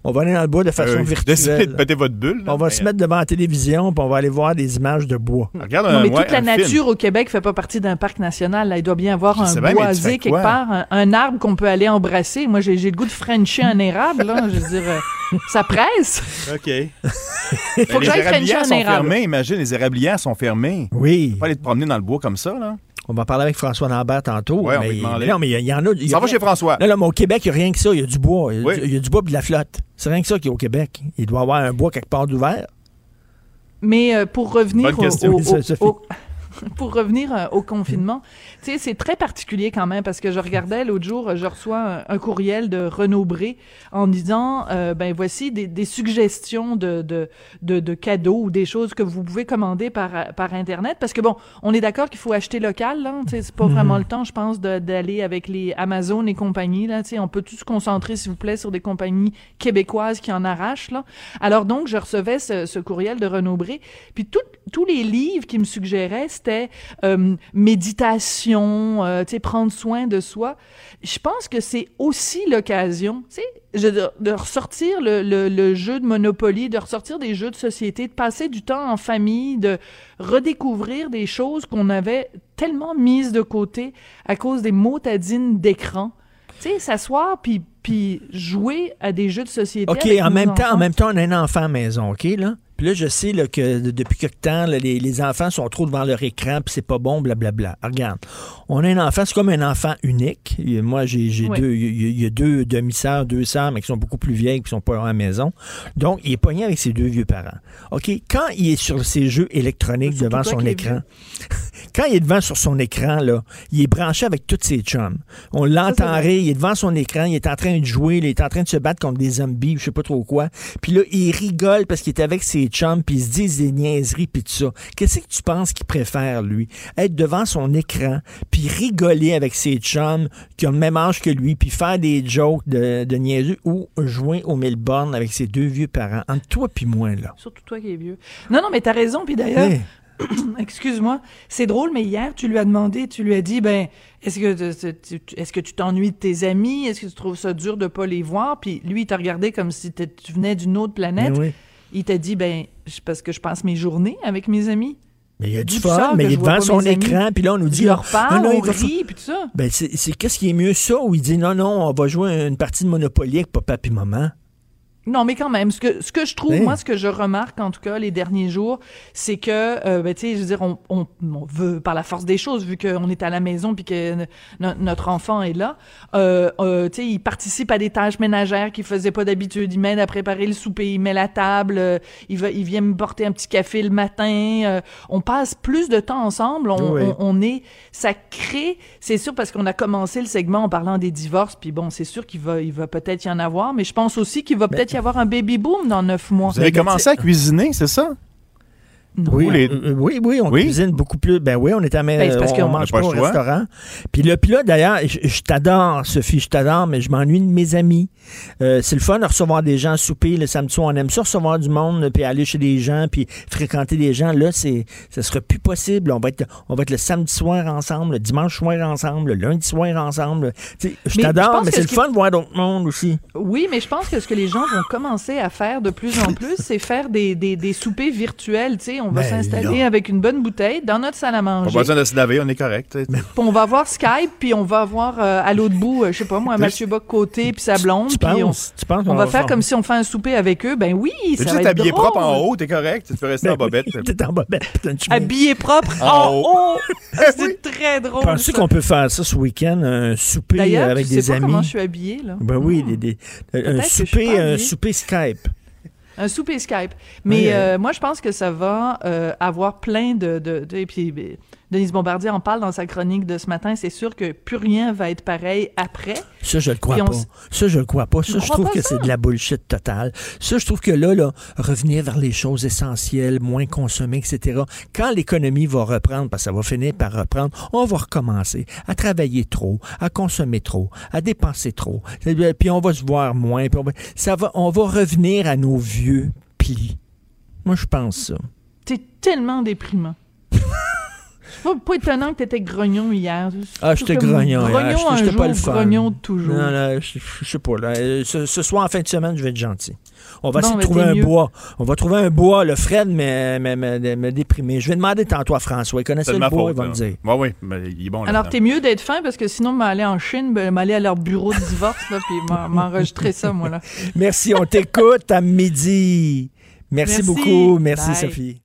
Speaker 4: on va aller dans le bois de façon [laughs]
Speaker 5: Euh, de
Speaker 4: virtuelle. [laughs]
Speaker 5: péter votre bulle. là.
Speaker 4: On va
Speaker 5: Mais,
Speaker 4: se mettre devant la télévision, puis on va aller voir des images de bois.
Speaker 5: euh, Regarde
Speaker 14: Non,
Speaker 5: un,
Speaker 14: mais
Speaker 5: ouais,
Speaker 14: toute la
Speaker 5: film.
Speaker 14: nature au Québec fait pas partie d'un parc national. Là. Il doit bien y avoir
Speaker 5: Je
Speaker 14: un
Speaker 5: bien,
Speaker 14: boisé quelque part, un, un arbre qu'on peut aller embrasser. Moi, j'ai le goût de frencher un érable. Là. Je veux dire, euh, ça presse.
Speaker 5: OK. [laughs]
Speaker 14: Il faut que
Speaker 5: les
Speaker 14: j'aille frencher un
Speaker 5: sont
Speaker 14: érable.
Speaker 5: fermés. Imagine, les érablières sont fermées.
Speaker 4: Oui.
Speaker 5: Peux pas aller te promener dans le bois comme ça, là.
Speaker 4: On va parler avec François Lambert tantôt.
Speaker 5: Ouais, on va
Speaker 4: mais non, mais il y, en a. il y a
Speaker 5: Ça va
Speaker 4: rien-
Speaker 5: chez François.
Speaker 4: Non, non, mais au Québec, il n'y a rien que ça. Il y a du bois. Il y
Speaker 5: Oui.
Speaker 4: y a du bois et de la flotte. C'est rien que ça qu'il y a au Québec. Il doit y avoir un bois quelque part d'ouvert.
Speaker 14: Mais euh, pour revenir au- [laughs] pour revenir euh, au confinement, tu sais, c'est très particulier quand même parce que je regardais l'autre jour, je reçois un, un courriel de Renaud Bré en disant, euh, ben voici des, des suggestions de, de, de, de cadeaux ou des choses que vous pouvez commander par, par Internet. Parce que bon, on est d'accord qu'il faut acheter local, là, tu sais, c'est pas vraiment le temps, je pense, d'aller avec les Amazon et compagnie, là, tu sais, on peut tous se concentrer, s'il vous plaît, sur des compagnies québécoises qui en arrachent, là. Alors donc, je recevais ce, ce courriel de Renaud Bré, puis tout- tous les livres qui me suggéraient, c'était euh, méditation, euh, tu sais, prendre soin de soi. Je pense que c'est aussi l'occasion, tu sais, de, de ressortir le, le- le jeu de Monopoly, de ressortir des jeux de société, de passer du temps en famille, de redécouvrir des choses qu'on avait tellement mises de côté à cause des motadines d'écran. Tu sais, s'asseoir puis puis jouer à des jeux de société.
Speaker 4: OK, en même temps, en même temps, on a un enfant à maison, OK, là? Puis là, je sais là, que de- depuis quelque temps, là, les, les enfants sont trop devant leur écran, puis c'est pas bon, blablabla. Regarde, on a un enfant, c'est comme un enfant unique. Et moi, j'ai
Speaker 14: Oui.
Speaker 4: deux, il y, a- deux demi-sœurs, deux sœurs, mais qui sont beaucoup plus vieilles, qui sont pas à la maison. Donc, il est pogné avec ses deux vieux parents. OK, quand il est sur ses jeux électroniques devant son écran, [laughs] quand il est devant sur son écran, là, il est branché avec tous ses chums. On l'entend rire, il est devant son écran, il est en train de jouer, il est en train de se battre contre des zombies, je sais pas trop quoi. Puis là, il rigole parce qu'il est avec ses chums, puis se dit des niaiseries, puis tout ça. Qu'est-ce que tu penses qu'il préfère, lui? Être devant son écran, puis rigoler avec ses chums qui ont le même âge que lui, puis faire des jokes de, de niaiseux, ou jouer au Melbourne avec ses deux vieux parents. Entre toi puis moi, là.
Speaker 14: Surtout toi qui es vieux. Non, non, mais t'as raison. Puis d'ailleurs,
Speaker 4: Hey. [clears throat]
Speaker 14: excuse-moi, c'est drôle, mais hier, tu lui as demandé, tu lui as dit, ben, est-ce que tu- est-ce que tu t'ennuies de tes amis? Est-ce que tu trouves ça dur de pas les voir? Puis lui, il t'a regardé comme si tu venais d'une autre planète.
Speaker 4: Oui.
Speaker 14: Il t'a dit, ben, parce que je passe mes journées avec mes amis.
Speaker 4: Mais il y a du fun, mais il est devant son écran, puis là, on nous dit...
Speaker 14: On rit, puis tout ça.
Speaker 4: Ben, c'est qu'est-ce qui est mieux ça ou il dit non, non, on va jouer une partie de Monopoly avec papa et maman?
Speaker 14: Non, mais quand même, ce que, ce que je trouve, moi, ce que je remarque, en tout cas, les derniers jours, c'est que, euh, ben, tu sais, je veux dire, on, on, on veut, par la force des choses, vu qu'on est à la maison puis que no- notre enfant est là, euh, euh, tu sais, il participe à des tâches ménagères qu'il faisait pas d'habitude. Il m'aide à préparer le souper, il met la table, euh, il, va, il vient me porter un petit café le matin. on passe plus de temps ensemble. On,
Speaker 4: Oui.
Speaker 14: on, on est, ça crée, c'est sûr, parce qu'on a commencé le segment en parlant des divorces, puis bon, c'est sûr qu'il va, il va peut-être y en avoir, mais je pense aussi qu'il va peut-être y avoir un baby boom dans neuf mois.
Speaker 5: Vous avez commencé à cuisiner, c'est ça?
Speaker 4: Oui,
Speaker 5: Ou les-
Speaker 4: euh, oui, oui, on
Speaker 5: Oui?
Speaker 4: cuisine beaucoup plus. Ben oui, on est à mais
Speaker 14: Ben, parce
Speaker 4: on
Speaker 14: qu'on-
Speaker 4: mange
Speaker 5: On a
Speaker 4: pas
Speaker 5: pas
Speaker 4: au
Speaker 5: choix.
Speaker 4: restaurant. Puis là, puis là d'ailleurs, je, je t'adore, Sophie, je t'adore, mais je m'ennuie de mes amis. Euh, c'est le fun de recevoir des gens à souper le samedi soir. On aime ça recevoir du monde, puis aller chez des gens, puis fréquenter des gens. Là, c'est, ça sera plus possible. On va être, on va être le samedi soir ensemble, le dimanche soir ensemble, le lundi soir ensemble. Tu sais, je t'adore,
Speaker 14: pense
Speaker 4: mais
Speaker 14: que
Speaker 4: c'est
Speaker 14: ce
Speaker 4: le fun de voir d'autres mondes aussi.
Speaker 14: Oui, mais je pense que ce que les gens vont commencer à faire de plus en plus, c'est faire des, des, des soupers virtuels. Tu sais, on, va s'installer avec une bonne bouteille dans notre salle à
Speaker 5: Pas
Speaker 14: manger.
Speaker 5: besoin de se laver, on est correct. tu.
Speaker 14: Puis on va voir Skype, puis on va voir euh, à l'autre bout, euh, je sais pas moi, [laughs] Mathieu Bock côté, puis sa blonde.
Speaker 4: Tu
Speaker 14: on,
Speaker 4: penses? Tu penses
Speaker 14: on
Speaker 4: qu'on
Speaker 14: va
Speaker 4: va
Speaker 14: faire comme si on fait un souper avec eux. Ben oui,
Speaker 5: Tu
Speaker 14: ça va
Speaker 5: t'es
Speaker 14: être
Speaker 5: habillé propre en haut, t'es correct? Tu peux rester en bobette. [laughs]
Speaker 4: T'es en bobette.
Speaker 14: Habillé propre
Speaker 5: En haut.
Speaker 14: haut. [laughs] C'est très drôle.
Speaker 4: Penses-tu qu'on peut faire ça ce week-end, un souper
Speaker 14: D'ailleurs,
Speaker 4: avec
Speaker 14: tu
Speaker 4: des
Speaker 14: sais pas
Speaker 4: amis?
Speaker 14: comment je suis habillée, là.
Speaker 4: Ben oui, des, des- un
Speaker 14: pas
Speaker 4: souper Skype.
Speaker 14: Un souper Skype. Mais
Speaker 4: Oui,
Speaker 14: euh, moi, je pense que ça va euh, avoir plein de... de, de- et puis, Denise Bombardier en parle dans sa chronique de ce matin. C'est sûr que plus rien va être pareil après.
Speaker 4: Ça, je le crois
Speaker 14: on
Speaker 4: pas. Ça, je le crois pas. Ça, je trouve que c'est de la bullshit totale. Ça, je trouve que là, là, revenir vers les choses essentielles, moins consommer, etc. Quand l'économie va reprendre, parce que ça va finir par reprendre, on va recommencer à travailler trop, à consommer trop, à dépenser trop. Puis on va se voir moins. puis on va, ça va, on va revenir à nos vieux plis. Moi, je pense ça.
Speaker 14: T'es tellement déprimant. [laughs] C'est pas, pas étonnant que t'étais grognon hier.
Speaker 4: Ah,
Speaker 14: Je
Speaker 4: j'étais grognon. hier.
Speaker 14: Grognon
Speaker 4: J'étais-
Speaker 14: un
Speaker 4: j'étais
Speaker 14: jour,
Speaker 4: pas le fun.
Speaker 14: grognon toujours.
Speaker 4: Non, non, je, sais pas. Là. Ce, ce soir, en fin de semaine, je vais être gentil. On va
Speaker 14: Bon,
Speaker 4: essayer de
Speaker 14: ben,
Speaker 4: trouver un
Speaker 14: mieux.
Speaker 4: bois. On va trouver un bois. Le Fred me, déprimer. Je vais demander tantôt à François. Il connaissait le
Speaker 5: ma
Speaker 4: bois,
Speaker 5: faute.
Speaker 4: il va
Speaker 5: là.
Speaker 4: me dire.
Speaker 5: Oui, mais il est bon.
Speaker 14: Alors, t'es mieux d'être fin parce que sinon, m'aller en Chine, ben, m'aller à leur bureau de divorce, là, puis m'en- m'enregistrer ça, moi, là.
Speaker 4: Merci, on t'écoute à midi. Merci,
Speaker 14: Merci.
Speaker 4: beaucoup. Merci,
Speaker 14: Bye.
Speaker 4: Sophie.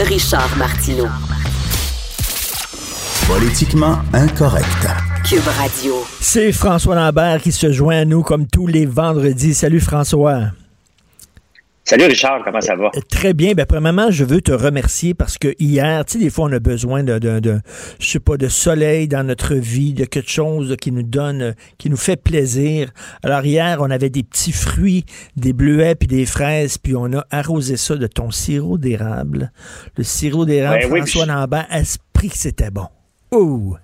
Speaker 1: Richard Martineau.
Speaker 6: Politiquement incorrect.
Speaker 1: Cube Radio.
Speaker 4: C'est François Lambert qui se joint à nous comme tous les vendredis. Salut François.
Speaker 15: Salut Richard, comment ça va?
Speaker 4: Très bien. Ben, premièrement, je veux te remercier parce que hier, tu sais, des fois, on a besoin de, de, de, je sais pas, de soleil dans notre vie, de quelque chose qui nous donne, qui nous fait plaisir. Alors hier, on avait des petits fruits, des bleuets puis des fraises, puis on a arrosé ça de ton sirop d'érable. Le sirop d'érable,
Speaker 15: oui,
Speaker 4: François
Speaker 15: je-
Speaker 4: Lambert, esprit que c'était bon. Oh!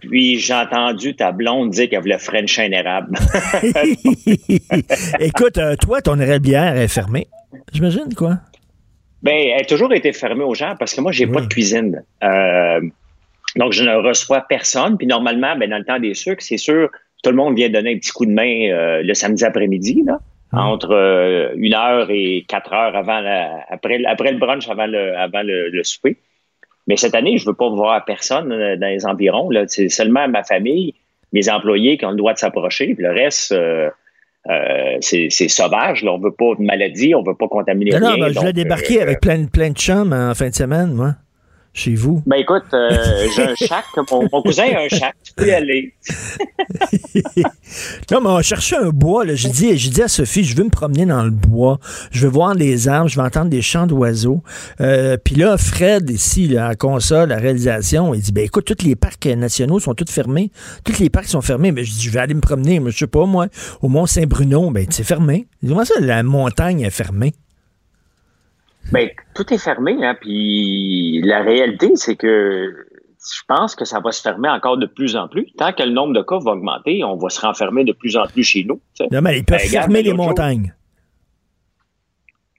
Speaker 15: Puis j'ai entendu ta blonde dire qu'elle voulait French un érable. [laughs]
Speaker 4: Écoute, euh, toi, ton érablière est fermée. J'imagine, quoi?
Speaker 15: ben, elle a toujours été fermée aux gens parce que moi, j'ai pas de cuisine. Euh, donc, je ne reçois personne. Puis normalement, ben, dans le temps des sucres, c'est sûr, tout le monde vient donner un petit coup de main euh, le samedi après-midi, là, entre euh, une heure et quatre heures avant la, après, après le brunch, avant le, avant le, le souper. Mais cette année, je veux pas voir personne euh, dans les environs. C'est seulement ma famille, mes employés qui ont le droit de s'approcher. Le reste, euh, euh, c'est sauvage. Là. On veut pas de maladie, on veut pas contaminer
Speaker 4: Non, non,
Speaker 15: rien.
Speaker 4: ben, je
Speaker 15: donc,
Speaker 4: voulais débarquer
Speaker 15: euh,
Speaker 4: avec plein, de- plein de chums en fin de semaine, moi, chez vous?
Speaker 15: Ben écoute, euh, [laughs] j'ai un chac. Mon, mon cousin a un chac. Tu peux y aller. [laughs]
Speaker 4: Non, mais on cherchait un bois. J'ai dit, j'ai dit à Sophie, je veux me promener dans le bois. Je veux voir les arbres, je veux entendre des chants d'oiseaux. Euh, Puis là, Fred, ici, là, à console, la réalisation, il dit, ben écoute, tous les parcs nationaux sont tous fermés. Tous les parcs sont fermés. Mais je dis, je vais aller me promener. Mais je sais pas, moi, au Mont-Saint-Bruno, ben c'est fermé. Comment ça, la montagne est fermée?
Speaker 15: Ben, tout est fermé, hein, puis la réalité, c'est que je pense que ça va se fermer encore de plus en plus. Tant que le nombre de cas va augmenter, on va se renfermer de plus en plus chez nous. tu sais.
Speaker 4: Non, mais ils peuvent
Speaker 15: Ben,
Speaker 4: fermer les montagnes.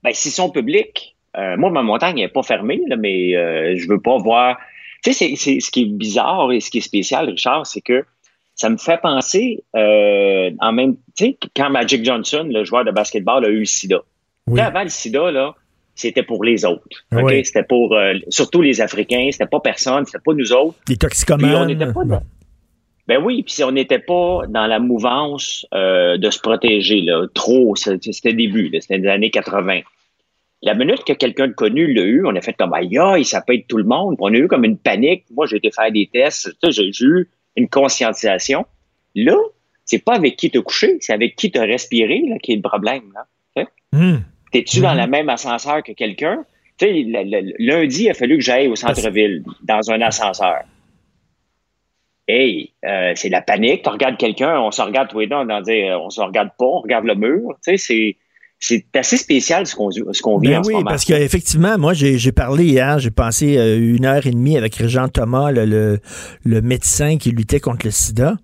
Speaker 15: Ben, s'ils sont publics, euh, moi, ma montagne n'est pas fermée, là, mais euh, je veux pas voir. Tu sais, c'est- c'est- ce qui est bizarre et ce qui est spécial, Richard, c'est que ça me fait penser euh, en même. Tu sais, quand Magic Johnson, le joueur de basketball, a eu le sida. Sais, avant le sida, là, c'était pour les autres.
Speaker 4: Oui.
Speaker 15: C'était pour euh, surtout les Africains, c'était pas personne, c'était pas nous autres.
Speaker 4: Les
Speaker 15: Puis on
Speaker 4: toxicomanes.
Speaker 15: n'était pas dans- Ben oui, puis si on n'était pas dans la mouvance euh, de se protéger là, trop, c'était début, c'était les années 80. La minute que quelqu'un de connu l'a eu, on a fait comme aïe, aïe, ça peut être tout le monde. Puis on a eu comme une panique. Moi, j'ai été faire des tests, j'ai eu une conscientisation. Là, c'est pas avec qui te coucher, c'est avec qui te respirer là, qui est le problème. Là. Tu T'es-tu dans le même ascenseur que quelqu'un? Tu sais, lundi, il a fallu que j'aille au centre-ville, dans un ascenseur. hey, euh, c'est la panique. Tu regardes quelqu'un, on se regarde tous les deux, on en dit, euh, on se regarde pas, on regarde le mur. Tu sais, c'est c'est assez spécial ce qu'on qu'on vit
Speaker 4: Ben
Speaker 15: en ce
Speaker 4: oui,
Speaker 15: moment.
Speaker 4: parce qu'effectivement, moi, j'ai parlé hier, j'ai passé euh, une heure et demie avec Régent Thomas, le, le, le médecin qui luttait contre le sida.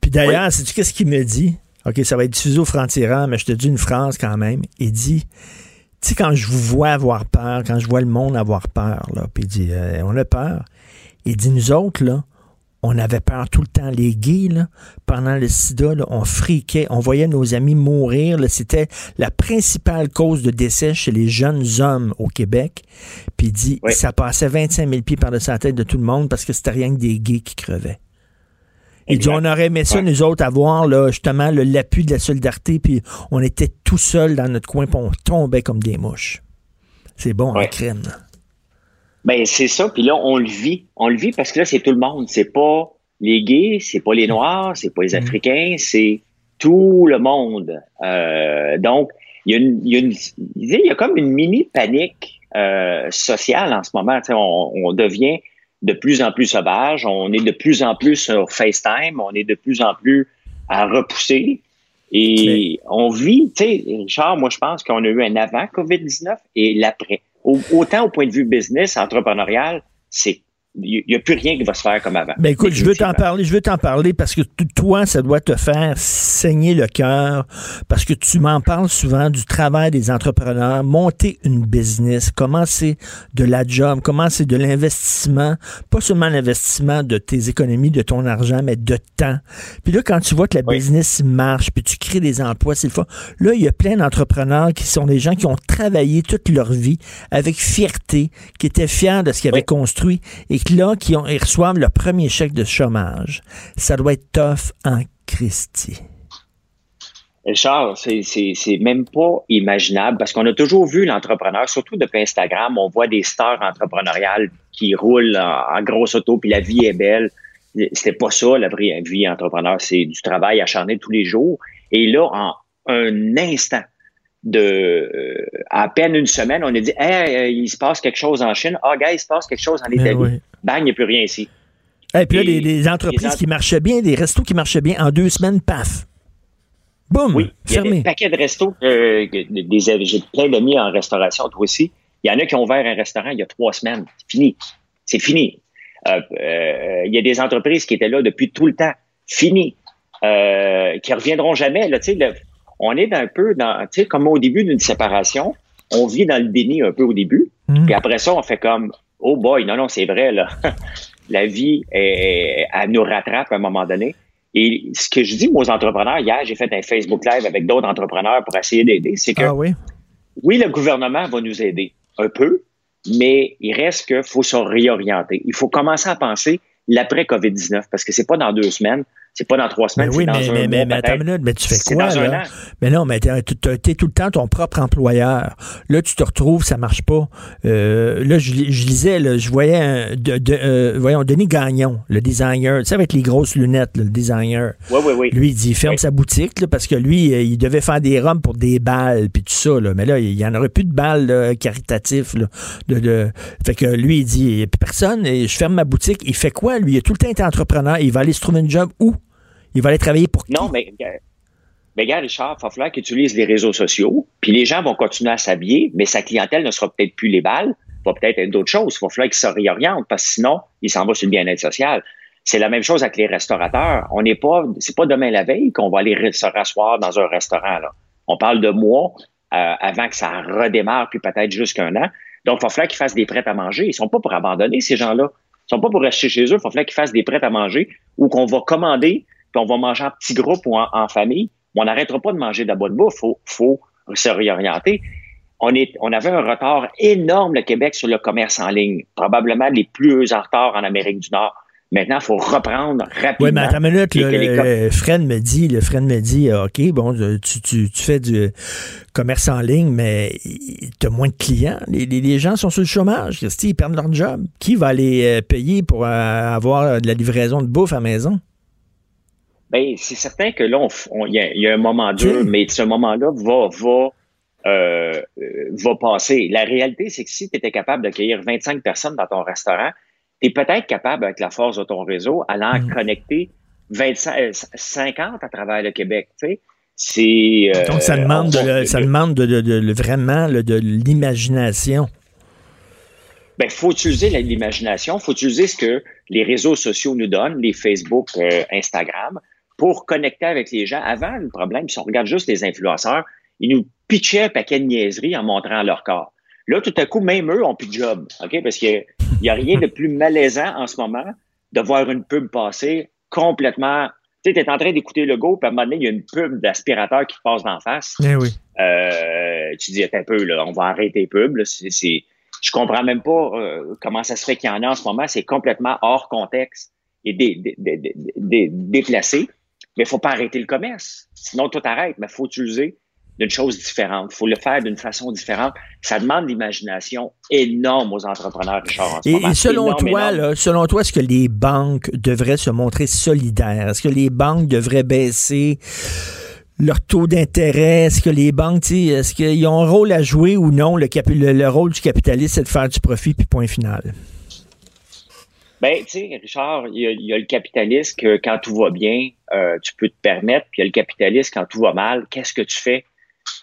Speaker 4: Puis d'ailleurs, sais-tu qu'est-ce qu'il me dit? OK, ça va être diffusé au franc-tirant, mais je te dis une phrase quand même. Il dit, tu sais, quand je vous vois avoir peur, quand je vois le monde avoir peur, là, puis il dit, euh, on a peur. Il dit, nous autres, là, on avait peur tout le temps. Les gays, là, pendant le sida, là, on friquait, on voyait nos amis mourir. C'était la principale cause de décès chez les jeunes hommes au Québec. Puis il dit, ça passait 25 000 pieds par-dessus la tête de tout le monde parce que c'était rien que des gays qui crevaient. Il dit, on aurait aimé ça, nous autres, avoir là, justement le- l'appui de la solidarité, puis on était tout seuls dans notre coin, puis on tombait comme des mouches. C'est bon, en crème.
Speaker 15: Ben, c'est ça. Puis là, on le vit. On le vit parce que là, c'est tout le monde. C'est pas les gays, c'est pas les Noirs, c'est pas les Africains, c'est tout le monde. Euh, donc, il y, a une, il, y a une- il y a comme une mini panique euh, sociale en ce moment. On devient de plus en plus sauvage. On est de plus en plus sur FaceTime. On est de plus en plus à repousser. Et on vit, tu sais, Richard, moi, je pense qu'on a eu un avant COVID-19 et l'après. Au- Autant au point de vue business, entrepreneurial, c'est il n'y a plus rien qui va se faire comme avant.
Speaker 4: Ben écoute, je veux t'en parler, je veux t'en parler parce que toi, ça doit te faire saigner le cœur parce que tu m'en parles souvent du travail des entrepreneurs, monter une business, comment c'est de la job, comment c'est de l'investissement, pas seulement l'investissement de tes économies, de ton argent, mais de temps. Puis là, quand tu vois que la business marche, puis tu crées des emplois, c'est le fun. Là, il y a plein d'entrepreneurs qui sont des gens qui ont travaillé toute leur vie avec fierté, qui étaient fiers de ce qu'ils avaient construit et là, qui ont, ils reçoivent leur premier chèque de chômage. Ça doit être tough en Christie.
Speaker 15: Richard, c'est- même pas imaginable parce qu'on a toujours vu l'entrepreneur, surtout depuis Instagram, on voit des stars entrepreneuriales qui roulent en, en grosse auto, puis la vie est belle. C'était pas ça, la vraie vie entrepreneur, c'est du travail acharné tous les jours. Et là, en un instant, de euh, à peine une semaine, on a dit hey, euh, il se passe quelque chose en Chine. Ah, gars, il se passe quelque chose en
Speaker 4: Ben
Speaker 15: Italie.
Speaker 4: oui.
Speaker 15: Bang, il n'y a plus rien ici.
Speaker 4: Et puis là, des, des entreprises qui marchaient bien, des restos qui marchaient bien, en deux semaines, paf. Boum,
Speaker 15: Oui, il y a des
Speaker 4: fermé.
Speaker 15: paquets de restos. euh, J'ai plein d'amis en restauration, toi aussi. Il y en a qui ont ouvert un restaurant il y a trois semaines. C'est fini. C'est fini. Euh, euh, il y a des entreprises qui étaient là depuis tout le temps. Fini. Euh, qui reviendront jamais. Là, le- on est un peu dans, comme au début d'une séparation, on vit dans le déni un peu au début. Puis après ça, on fait comme, oh boy, non, non, c'est vrai, là. [laughs] La vie, est- elle nous rattrape à un moment donné. Et ce que je dis moi, aux entrepreneurs, hier, j'ai fait un Facebook Live avec d'autres entrepreneurs pour essayer d'aider, c'est que
Speaker 4: Ah oui?
Speaker 15: oui, le gouvernement va nous aider un peu, mais il reste qu'il faut se réorienter. Il faut commencer à penser l'après-COVID-19 parce que c'est pas dans deux semaines, c'est pas dans trois semaines,
Speaker 4: Mais oui,
Speaker 15: c'est dans
Speaker 4: mais,
Speaker 15: un
Speaker 4: mais, mais,
Speaker 15: mois
Speaker 4: mais attends une minute, mais tu fais
Speaker 15: C'est
Speaker 4: quoi,
Speaker 15: un
Speaker 4: là? Mais non, mais t'es t'es- tout le temps ton propre employeur. Là, tu te retrouves, ça marche pas. Euh, là, je, je lisais, là, je voyais, un, de, de- euh, voyons, Denis Gagnon, le designer, tu sais, avec les grosses lunettes, là, le designer.
Speaker 15: Oui, oui, oui.
Speaker 4: Lui, il dit, ferme sa boutique, là, parce que lui, euh, il devait faire des rums pour des balles, puis tout ça, là. Mais là, il y en aurait plus de balles caritatives, là. De, de... Fait que lui, il dit, il y a plus personne, et je ferme ma boutique. Il fait quoi, lui? Il a tout le temps été entrepreneur. Il va aller se trouver une job où? Il va aller travailler pour qui?
Speaker 15: Non, mais, euh, mais gars, Richard, il va falloir qu'il utilise les réseaux sociaux, puis les gens vont continuer à s'habiller, mais sa clientèle ne sera peut-être plus les balles, va peut-être être d'autres choses. Il va falloir qu'il se réoriente, parce que sinon, il s'en va sur le bien-être social. C'est la même chose avec les restaurateurs. On n'est pas, c'est pas demain la veille qu'on va aller se rasseoir dans un restaurant, là. On parle de mois euh, avant que ça redémarre, puis peut-être jusqu'un an. Donc, il va falloir qu'ils fassent des prêts à manger. Ils sont pas pour abandonner, ces gens-là. Ils sont pas pour rester chez eux. Il va falloir qu'ils fassent des prêts à manger ou qu'on va commander, puis on va manger en petits groupes ou en, en famille. Mais on n'arrêtera pas de manger de la bonne bouffe. Faut, faut se réorienter. On, est, on avait un retard énorme, le Québec, sur le commerce en ligne. Probablement les plus en retard en Amérique du Nord. Maintenant, il faut reprendre rapidement.
Speaker 4: Oui, mais attends une minute, là, le- Fred me dit, le Fred me dit, euh, OK, bon, euh, tu, tu, tu fais du commerce en ligne, mais tu as moins de clients. Les, les- les gens sont sur le chômage. Ils perdent leur job. Qui va les euh, payer pour euh, avoir de la livraison de bouffe à la maison?
Speaker 15: Ben, c'est certain que là, il y, a- il y a un moment dur, mais ce moment-là va, va, euh, euh, va passer. La réalité, c'est que si tu étais capable d'accueillir 25 personnes dans ton restaurant, tu es peut-être capable, avec la force de ton réseau, à en
Speaker 4: Mm.
Speaker 15: connecter 25, euh, 50 à travers le Québec. C'est. euh,
Speaker 4: Donc, ça demande, de, le- ça demande de, de- de- vraiment de l'imagination.
Speaker 15: Ben, faut utiliser l'imagination, faut utiliser ce que les réseaux sociaux nous donnent, les Facebook, euh, Instagram, pour connecter avec les gens. Avant, le problème, si on regarde juste les influenceurs, ils nous pitchaient un paquet de niaiseries en montrant leur corps. Là, tout à coup, même eux ont plus de job, OK? Parce qu'il n'y a, rien de plus malaisant en ce moment de voir une pub passer complètement... Tu sais, tu es en train d'écouter le go, puis à un moment donné, il y a une pub d'aspirateur qui te passe d'en face.
Speaker 4: Eh oui.
Speaker 15: Euh, tu dis, un peu, là, on va arrêter les pubs. Là, c'est- je comprends même pas euh, comment ça se fait qu'il y en a en ce moment. C'est complètement hors contexte et dé- dé- dé- déplacé. Mais il faut pas arrêter le commerce. Sinon, tout arrête. Mais il faut utiliser d'une chose différente. Il faut le faire d'une façon différente. Ça demande l'imagination énorme aux entrepreneurs, Richard, en ce
Speaker 4: Et,
Speaker 15: moment.
Speaker 4: et selon
Speaker 15: Énorme,
Speaker 4: toi,
Speaker 15: énorme.
Speaker 4: là, selon toi, est-ce que les banques devraient se montrer solidaires? Est-ce que les banques devraient baisser leur taux d'intérêt? Est-ce que les banques, est-ce qu'ils ont un rôle à jouer ou non? Le- le rôle du capitaliste, c'est de faire du profit, puis point final?
Speaker 15: Ben, tu sais, Richard, il y, a, il y a le capitaliste que quand tout va bien, euh, tu peux te permettre, puis il y a le capitaliste quand tout va mal, qu'est-ce que tu fais?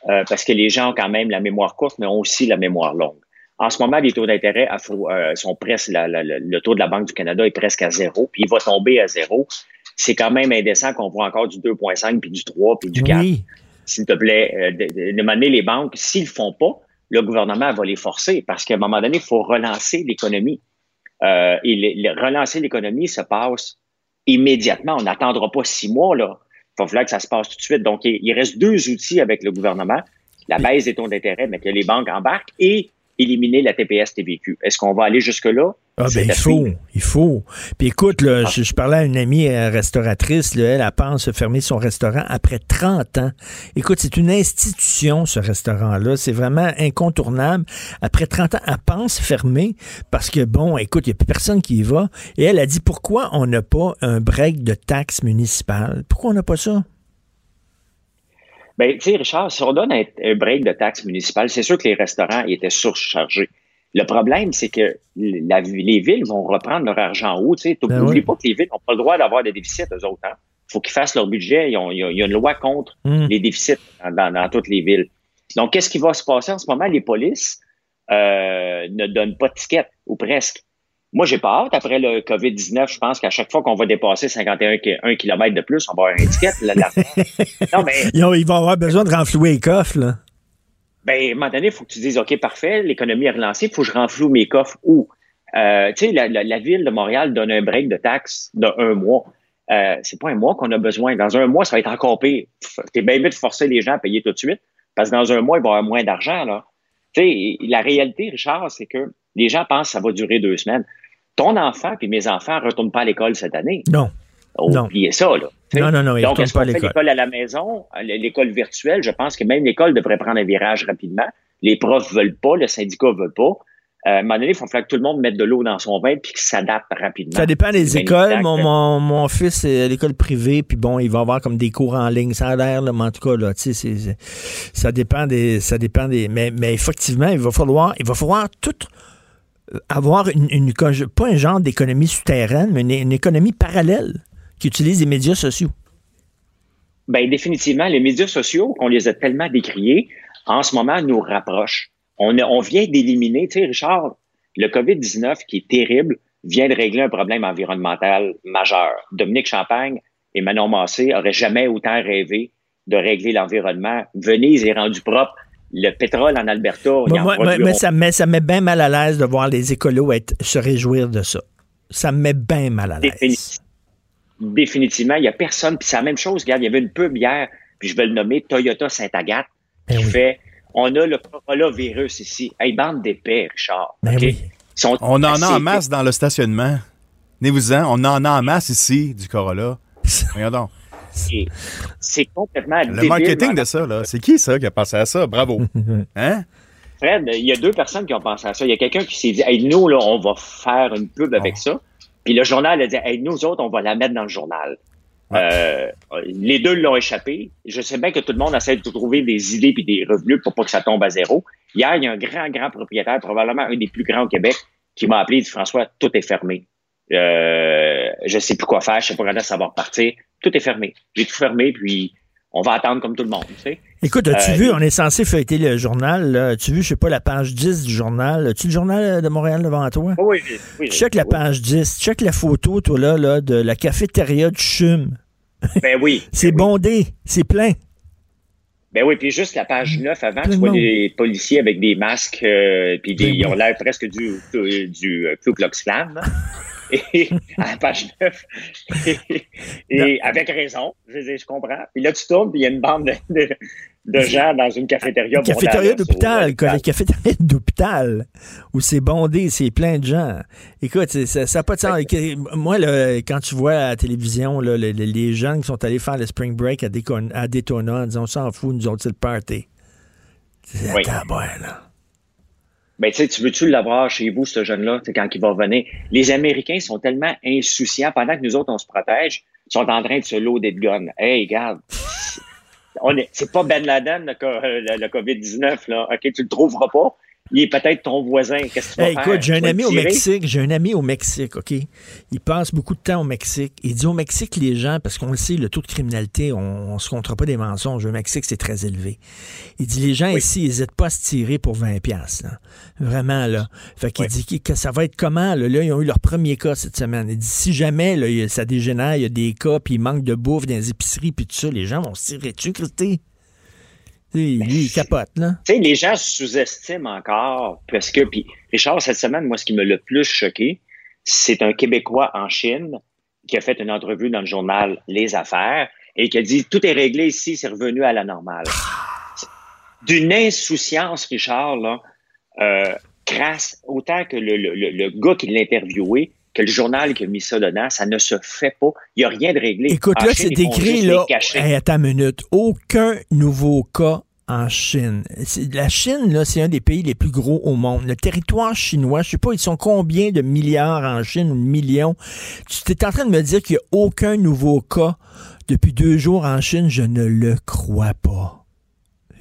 Speaker 15: Euh, parce que les gens ont quand même la mémoire courte, mais ont aussi la mémoire longue. En ce moment, les taux d'intérêt euh, sont presque, la- la- la- le taux de la Banque du Canada est presque à zéro, puis il va tomber à zéro. C'est quand même indécent qu'on voit encore du 2,5, puis du 3, puis du 4.
Speaker 4: Oui.
Speaker 15: S'il te plaît, euh, de, de, de mener les banques, s'ils le font pas, le gouvernement va les forcer, parce qu'à un moment donné, il faut relancer l'économie. Euh, et le- le- relancer l'économie se passe immédiatement. On n'attendra pas six mois, là. Il va falloir que ça se passe tout de suite. Donc, il, il reste deux outils avec le gouvernement. La baisse des taux d'intérêt, mais que les banques embarquent et éliminer la TPS TVQ. Est-ce qu'on va aller jusque-là?
Speaker 4: Ah ben il faut, il faut. Puis écoute, là, je, je parlais à une amie euh, restauratrice, là, elle, elle pense fermer son restaurant après 30 ans. Écoute, c'est une institution, ce restaurant-là. C'est vraiment incontournable. Après 30 ans, elle pense fermer parce que, bon, écoute, il n'y a plus personne qui y va. Et elle a dit, pourquoi on n'a pas un break de taxes municipales? Pourquoi on n'a pas ça?
Speaker 15: Ben, tu sais, Richard, si on donne un, un break de taxes municipales, c'est sûr que les restaurants étaient surchargés. Le problème, c'est que la- les villes vont reprendre leur argent en haut. Tu sais,
Speaker 4: Ben
Speaker 15: n'oublie
Speaker 4: oui.
Speaker 15: pas que les villes n'ont pas le droit d'avoir des déficits, eux autres. Hein. faut qu'ils fassent leur budget. Il y, a- il une loi contre
Speaker 4: Mm.
Speaker 15: les déficits dans, dans- dans toutes les villes. Donc, qu'est-ce qui va se passer en ce moment? Les polices euh, ne donnent pas de tickets, ou presque. Moi, j'ai pas hâte. Après le COVID-19, je pense qu'à chaque fois qu'on va dépasser 51 ki- un km de plus, on va avoir un ticket. là, là. [laughs] non, mais
Speaker 4: Ils, ont- ils vont avoir besoin de renflouer les coffres, là.
Speaker 15: ben, à un moment donné, il faut que tu dises, OK, parfait, l'économie est relancée, il faut que je renfloue mes coffres où? Euh, tu sais, la, la- la ville de Montréal donne un break de taxes de un mois. Euh, c'est pas un mois qu'on a besoin. Dans un mois, ça va être encore pire. T'es bien mieux de forcer les gens à payer tout de suite, parce que dans un mois, il va y avoir moins d'argent, là. Tu sais, la réalité, Richard, c'est que les gens pensent que ça va durer deux semaines. Ton enfant puis mes enfants ne retournent pas à l'école cette année.
Speaker 4: Non. Non.
Speaker 15: Oubliez ça, là.
Speaker 4: Non, non, non, ils
Speaker 15: Donc,
Speaker 4: retournent
Speaker 15: est-ce
Speaker 4: pas à
Speaker 15: qu'on fait
Speaker 4: l'école.
Speaker 15: l'école à la maison, à l'école virtuelle? Je pense que même l'école devrait prendre un virage rapidement. Les profs veulent pas, le syndicat veut pas. Euh, à un moment donné, il faut falloir que tout le monde mette de l'eau dans son vin puis qu'il s'adapte rapidement.
Speaker 4: Ça dépend des écoles. Mon, mon, mon fils est à l'école privée, puis bon, il va avoir comme des cours en ligne. Ça a l'air, mais en tout cas, là, tu sais, c'est- c'est- ça dépend des. Ça dépend des. Mais, mais effectivement, il va falloir, il va falloir tout euh, avoir une, pas un genre d'économie souterraine, mais une, économie parallèle qui utilise les médias sociaux.
Speaker 15: Ben, définitivement, les médias sociaux, qu'on les a tellement décriés, en ce moment, nous rapprochent. On, on vient d'éliminer, tu sais, Richard, le COVID-19, qui est terrible, vient de régler un problème environnemental majeur. Dominique Champagne et Manon Massé auraient jamais autant rêvé de régler l'environnement. Venise est rendu propre. Le pétrole en Alberta, il
Speaker 4: Moi,
Speaker 15: en
Speaker 4: mais ça, me met, ça me met bien mal à l'aise de voir les écolos être, se réjouir de ça. Ça me met bien mal à l'aise.
Speaker 15: Défini- Définitivement, il n'y a personne. Puis c'est la même chose. Regarde, il y avait une pub hier, puis je vais le nommer Toyota Saint-Agathe,
Speaker 4: Ben
Speaker 15: qui fait On a le coronavirus ici. Hey, bande d'épais, Richard.
Speaker 4: Ben oui.
Speaker 15: Sont
Speaker 5: On en a en masse dans le stationnement. Venez-vous-en, on en a en masse ici, du Corolla. [laughs]
Speaker 15: Épais. C'est complètement
Speaker 5: Le
Speaker 15: débile,
Speaker 5: marketing
Speaker 15: madame.
Speaker 5: de ça, là. C'est qui ça qui a pensé à ça? Bravo. [laughs] Hein?
Speaker 15: Fred, il y a deux personnes qui ont pensé à ça. Il y a quelqu'un qui s'est dit, hey, nous, là, on va faire une pub avec ça. Puis le journal a dit, hey, nous autres, on va la mettre dans le journal. Euh, les deux l'ont échappé. Je sais bien que tout le monde essaie de trouver des idées puis des revenus pour pas que ça tombe à zéro. Hier, il y a un grand, grand propriétaire, probablement un des plus grands au Québec, qui m'a appelé et dit François, tout est fermé. Euh, je sais plus quoi faire, je sais pas quand ça va repartir. Tout est fermé. J'ai tout fermé, puis on va attendre comme tout le monde. Tu sais.
Speaker 4: Écoute, as-tu
Speaker 15: Euh,
Speaker 4: vu, on est censé feuilleter le journal. As-tu vu, je sais pas, la page 10 du journal? As-tu le journal de Montréal devant toi?
Speaker 15: Oui, oui, oui.
Speaker 4: Check la page 10, check la photo, toi, là, là de la cafétéria de Chum. [laughs]
Speaker 15: Ben oui.
Speaker 4: C'est bondé, c'est plein.
Speaker 15: Ben oui, puis juste la page 9 avant,
Speaker 4: Plein
Speaker 15: tu vois des policiers avec des masques, euh, puis des-
Speaker 4: Ben
Speaker 15: ils ont l'air presque du, du, du euh, Ku Klux Klan. [laughs] Et [laughs] à la page 9. Et, et avec raison, je dire, je comprends. Puis là, tu tournes, puis il y a une bande de, de, de gens dans une cafétéria.
Speaker 4: Cafétéria
Speaker 15: bondale,
Speaker 4: d'hôpital, la cafétéria [laughs] d'hôpital, où c'est bondé, c'est plein de gens. Écoute, ça n'a pas de sens. Moi, là, quand tu vois à la télévision là, les, les- les gens qui sont allés faire le spring break à, Décon- à Daytona en disant on s'en fout, nous autres, c'est le party. C'est
Speaker 15: Oui.
Speaker 4: là.
Speaker 15: Ben, tu sais, tu veux-tu l'avoir chez vous, ce jeune-là, quand il va revenir? Les Américains sont tellement insouciants, pendant que nous autres, on se protège, ils sont en train de se loader de guns. Hey, regarde, [laughs] on est, c'est pas Ben Laden, le, le- le COVID-19, là. OK, tu le trouveras pas. Il est peut-être ton voisin. Qu'est-ce que tu vas
Speaker 4: Hey,
Speaker 15: faire?
Speaker 4: écoute, j'ai un ami au? Mexique, j'ai un ami au Mexique, OK? Il passe beaucoup de temps au Mexique. Il dit au Mexique, les gens, parce qu'on le sait, le taux de criminalité, on, on se comptera pas des mensonges. Au Mexique, c'est très élevé. Il dit, les gens ici, ils n'hésitent pas à se tirer pour 20 pièces Vraiment, là. Fait qu'il dit que, ça va être comment, là? Là, ils ont eu leur premier cas cette semaine. Il dit, si jamais, là, ça dégénère, il y a des cas, puis il manque de bouffe dans les épiceries, puis tout ça, les gens vont se tirer dessus, Christy? Il capote, là.
Speaker 15: Tu sais, les gens sous-estiment encore parce que, puis Richard, cette semaine, moi, ce qui m'a le plus choqué, c'est un Québécois en Chine qui a fait une entrevue dans le journal Les Affaires et qui a dit tout est réglé ici, c'est revenu à la normale. D'une insouciance, Richard, là, euh, crasse, autant que le, le, gars qui l'a interviewé, que le journal qui a mis ça dedans, ça ne se fait pas. Il n'y a rien de réglé.
Speaker 4: Écoute,
Speaker 15: En
Speaker 4: là, c'est
Speaker 15: ils font
Speaker 4: écrit,
Speaker 15: juste
Speaker 4: là. Hey, attends une minute. Aucun nouveau cas en Chine. La Chine, là, c'est un des pays les plus gros au monde. Le territoire chinois, je sais pas, ils sont combien de milliards en Chine ou de millions? Tu es en train de me dire qu'il n'y a aucun nouveau cas depuis deux jours en Chine? Je ne le crois pas.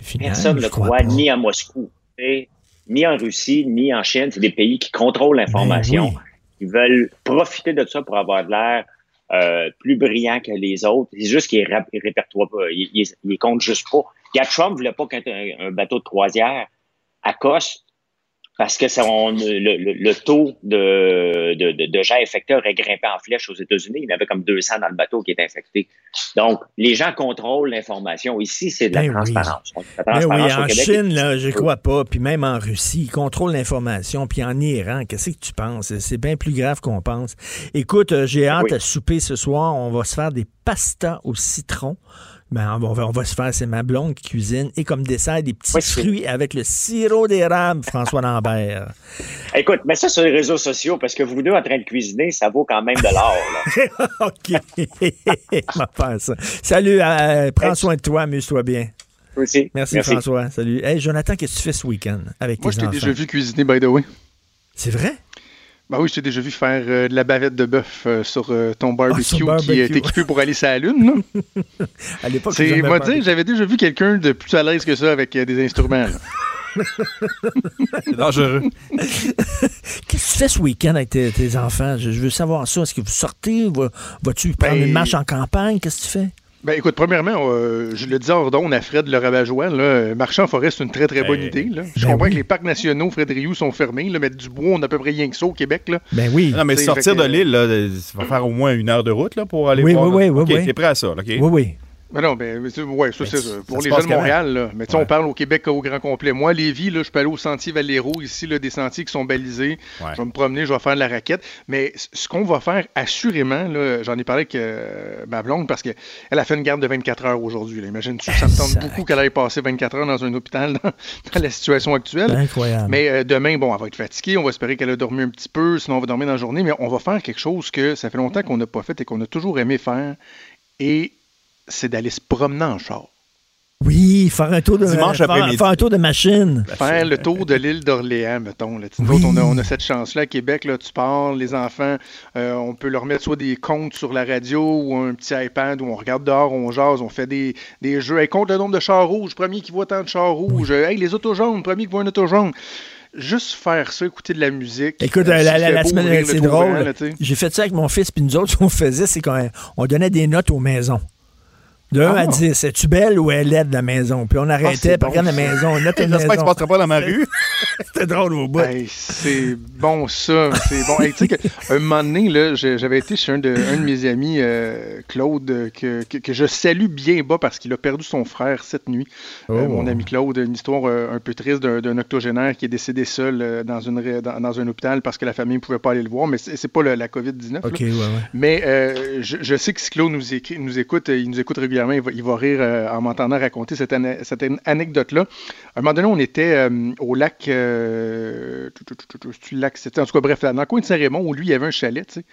Speaker 4: Finalement,
Speaker 15: Personne ne le croit,
Speaker 4: pas.
Speaker 15: ni à Moscou, ni en Russie, ni en Chine. C'est des pays qui contrôlent l'information,
Speaker 4: Ben oui.
Speaker 15: qui veulent profiter de ça pour avoir de l'air euh, plus brillant que les autres. C'est juste qu'ils ils répertoient pas, ils, ils, ils les comptent juste pas. Regarde, Trump voulait pas qu'un un bateau de croisière accoste parce que ça, on- le, le- le taux de, de, de, gens infectés aurait grimpé en flèche aux États-Unis. Il y en avait comme 200 dans le bateau qui étaient infectés. Donc, les gens contrôlent l'information. Ici, c'est de la
Speaker 4: Ben oui.
Speaker 15: transparence.
Speaker 4: Ben oui, en
Speaker 15: Québec
Speaker 4: Chine, là, je crois pas. Puis même en Russie, ils contrôlent l'information. Puis en Iran, qu'est-ce que tu penses? C'est bien plus grave qu'on pense. Écoute, euh, j'ai hâte
Speaker 15: Oui.
Speaker 4: à souper ce soir. On va se faire des pastas au citron. Ben, on, va, on va se faire, c'est ma blonde qui cuisine. Et comme dessert, des petits
Speaker 15: Oui,
Speaker 4: fruits avec le sirop d'érable, François Lambert. [laughs]
Speaker 15: Écoute, mets ça sur les réseaux sociaux parce que vous deux en train de cuisiner, ça vaut quand même de l'or. [laughs]
Speaker 4: OK. [laughs] faire ça. Salut, euh, prends soin de toi, amuse-toi bien.
Speaker 15: Aussi.
Speaker 4: Merci, François. Salut. Hey, Jonathan, qu'est-ce que tu fais ce week-end avec
Speaker 16: Moi,
Speaker 4: tes
Speaker 16: je t'ai
Speaker 4: enfants?
Speaker 16: déjà vu cuisiner, by the way.
Speaker 4: C'est vrai?
Speaker 16: Ben oui, je t'ai déjà vu faire euh, de la bavette de bœuf euh, sur euh, ton barbecue,
Speaker 4: sur
Speaker 16: qui
Speaker 4: barbecue.
Speaker 16: est équipé pour aller sur la lune. [laughs]
Speaker 4: À l'époque,
Speaker 16: C'est, moi dire, j'avais déjà vu quelqu'un de plus à l'aise que ça avec des instruments. [laughs]
Speaker 5: C'est dangereux. [laughs]
Speaker 4: Qu'est-ce que tu fais ce week-end avec tes, tes enfants? Je, je veux savoir ça. Est-ce que vous sortez? Va- Vas-tu prendre
Speaker 16: Ben-
Speaker 4: une marche en campagne? Qu'est-ce que tu fais?
Speaker 16: Ben écoute, premièrement, euh, je le dis hors d'onde à Fred le rabat-joie, là, euh, marcher en forêt, c'est une très très bonne
Speaker 5: Ben,
Speaker 16: idée. Là. Je
Speaker 4: ben
Speaker 16: comprends
Speaker 4: oui.
Speaker 16: que les parcs nationaux, Fred Rioux, sont fermés, là, mais du bois, on a à peu près rien que ça au Québec. Là.
Speaker 4: Ben oui.
Speaker 5: Non, mais sortir
Speaker 16: que-
Speaker 5: de l'île, là, ça va faire au moins une heure de route là, pour aller
Speaker 4: Oui,
Speaker 5: voir.
Speaker 4: oui, oui,
Speaker 5: OK,
Speaker 4: oui,
Speaker 5: t'es prêt à ça, là, OK?
Speaker 4: Oui, oui.
Speaker 16: Ben non, ben, mais c'est- ouais, ça,
Speaker 5: Mais
Speaker 16: c'est
Speaker 5: ça-
Speaker 16: ça.
Speaker 5: ça
Speaker 16: Pour les gens de? Montréal, là. Mais tu sais,
Speaker 5: Ouais.
Speaker 16: on parle au Québec au grand complet. Moi, Lévis, là, je peux aller au sentier Valero ici, là, des sentiers qui sont balisés.
Speaker 5: Ouais.
Speaker 16: Je vais me promener, je vais faire de la raquette. Mais ce qu'on va faire, assurément, là, j'en ai parlé avec euh, ma blonde parce qu'elle a fait une garde de 24 heures aujourd'hui. Imagine-tu, ça me tente beaucoup qu'elle aille passer 24 heures dans un hôpital dans, dans la situation actuelle.
Speaker 4: Incroyable.
Speaker 16: Mais euh, demain, bon, elle va être fatiguée. On va espérer qu'elle a dormi un petit peu. Sinon, on va dormir dans la journée. Mais on va faire quelque chose que ça fait longtemps qu'on n'a pas fait et qu'on a toujours aimé faire. Et c'est d'aller se promener en char.
Speaker 4: Oui, faire un tour de,
Speaker 5: Dimanche
Speaker 4: faire, un tour de machine.
Speaker 16: Faire le tour de l'île d'Orléans, mettons. Là.
Speaker 4: Oui.
Speaker 16: autres, on a, on a cette chance-là à Québec. Là, tu pars, les enfants, euh, on peut leur mettre soit des comptes sur la radio ou un petit iPad où on regarde dehors, on jase, on fait des, des jeux. Hey, compte le nombre de chars rouges, premier qui voit tant de chars rouges. Hey, les autos jaunes, premier qui voit un auto jaune. juste faire ça, écouter de la musique.
Speaker 4: Écoute,
Speaker 16: euh,
Speaker 4: la, la- semaine, c'est drôle.
Speaker 16: sais.
Speaker 4: J'ai fait ça avec mon fils, puis nous autres, ce qu'on faisait, c'est qu'on on donnait des notes aux maisons. De 1
Speaker 5: Ah.
Speaker 4: à 10. Es-tu belle ou elle est laide, la maison? Puis on arrêtait,
Speaker 16: c'est
Speaker 4: puis regarde
Speaker 16: bon,
Speaker 4: la maison, une [laughs]
Speaker 5: J'espère que tu passeras pas dans ma rue. [laughs]
Speaker 4: C'était drôle au bout.
Speaker 16: Hey, c'est bon ça, c'est bon. Hey, tu sais un moment donné, là, j'avais été chez un de, un de mes amis, euh, Claude, que, que, que je salue bien bas parce qu'il a perdu son frère cette nuit. Euh,
Speaker 4: Oh.
Speaker 16: mon ami Claude, une histoire euh, un peu triste d'un octogénaire qui est décédé seul dans, une, dans, dans un hôpital parce que la famille ne pouvait pas aller le voir, mais c'est pas le- la COVID-19. là.
Speaker 4: OK, ouais, ouais.
Speaker 16: Mais je, je sais que si Claude nous, écrit- nous écoute, il nous écoute régulièrement, il va, rire euh, en m'entendant raconter cette, cette an- anecdote-là. À un moment donné, on était euh, au lac, euh, lac, c'était en tout cas bref, dans le coin de Saint-Raymond, où lui, il y avait un chalet, tu sais.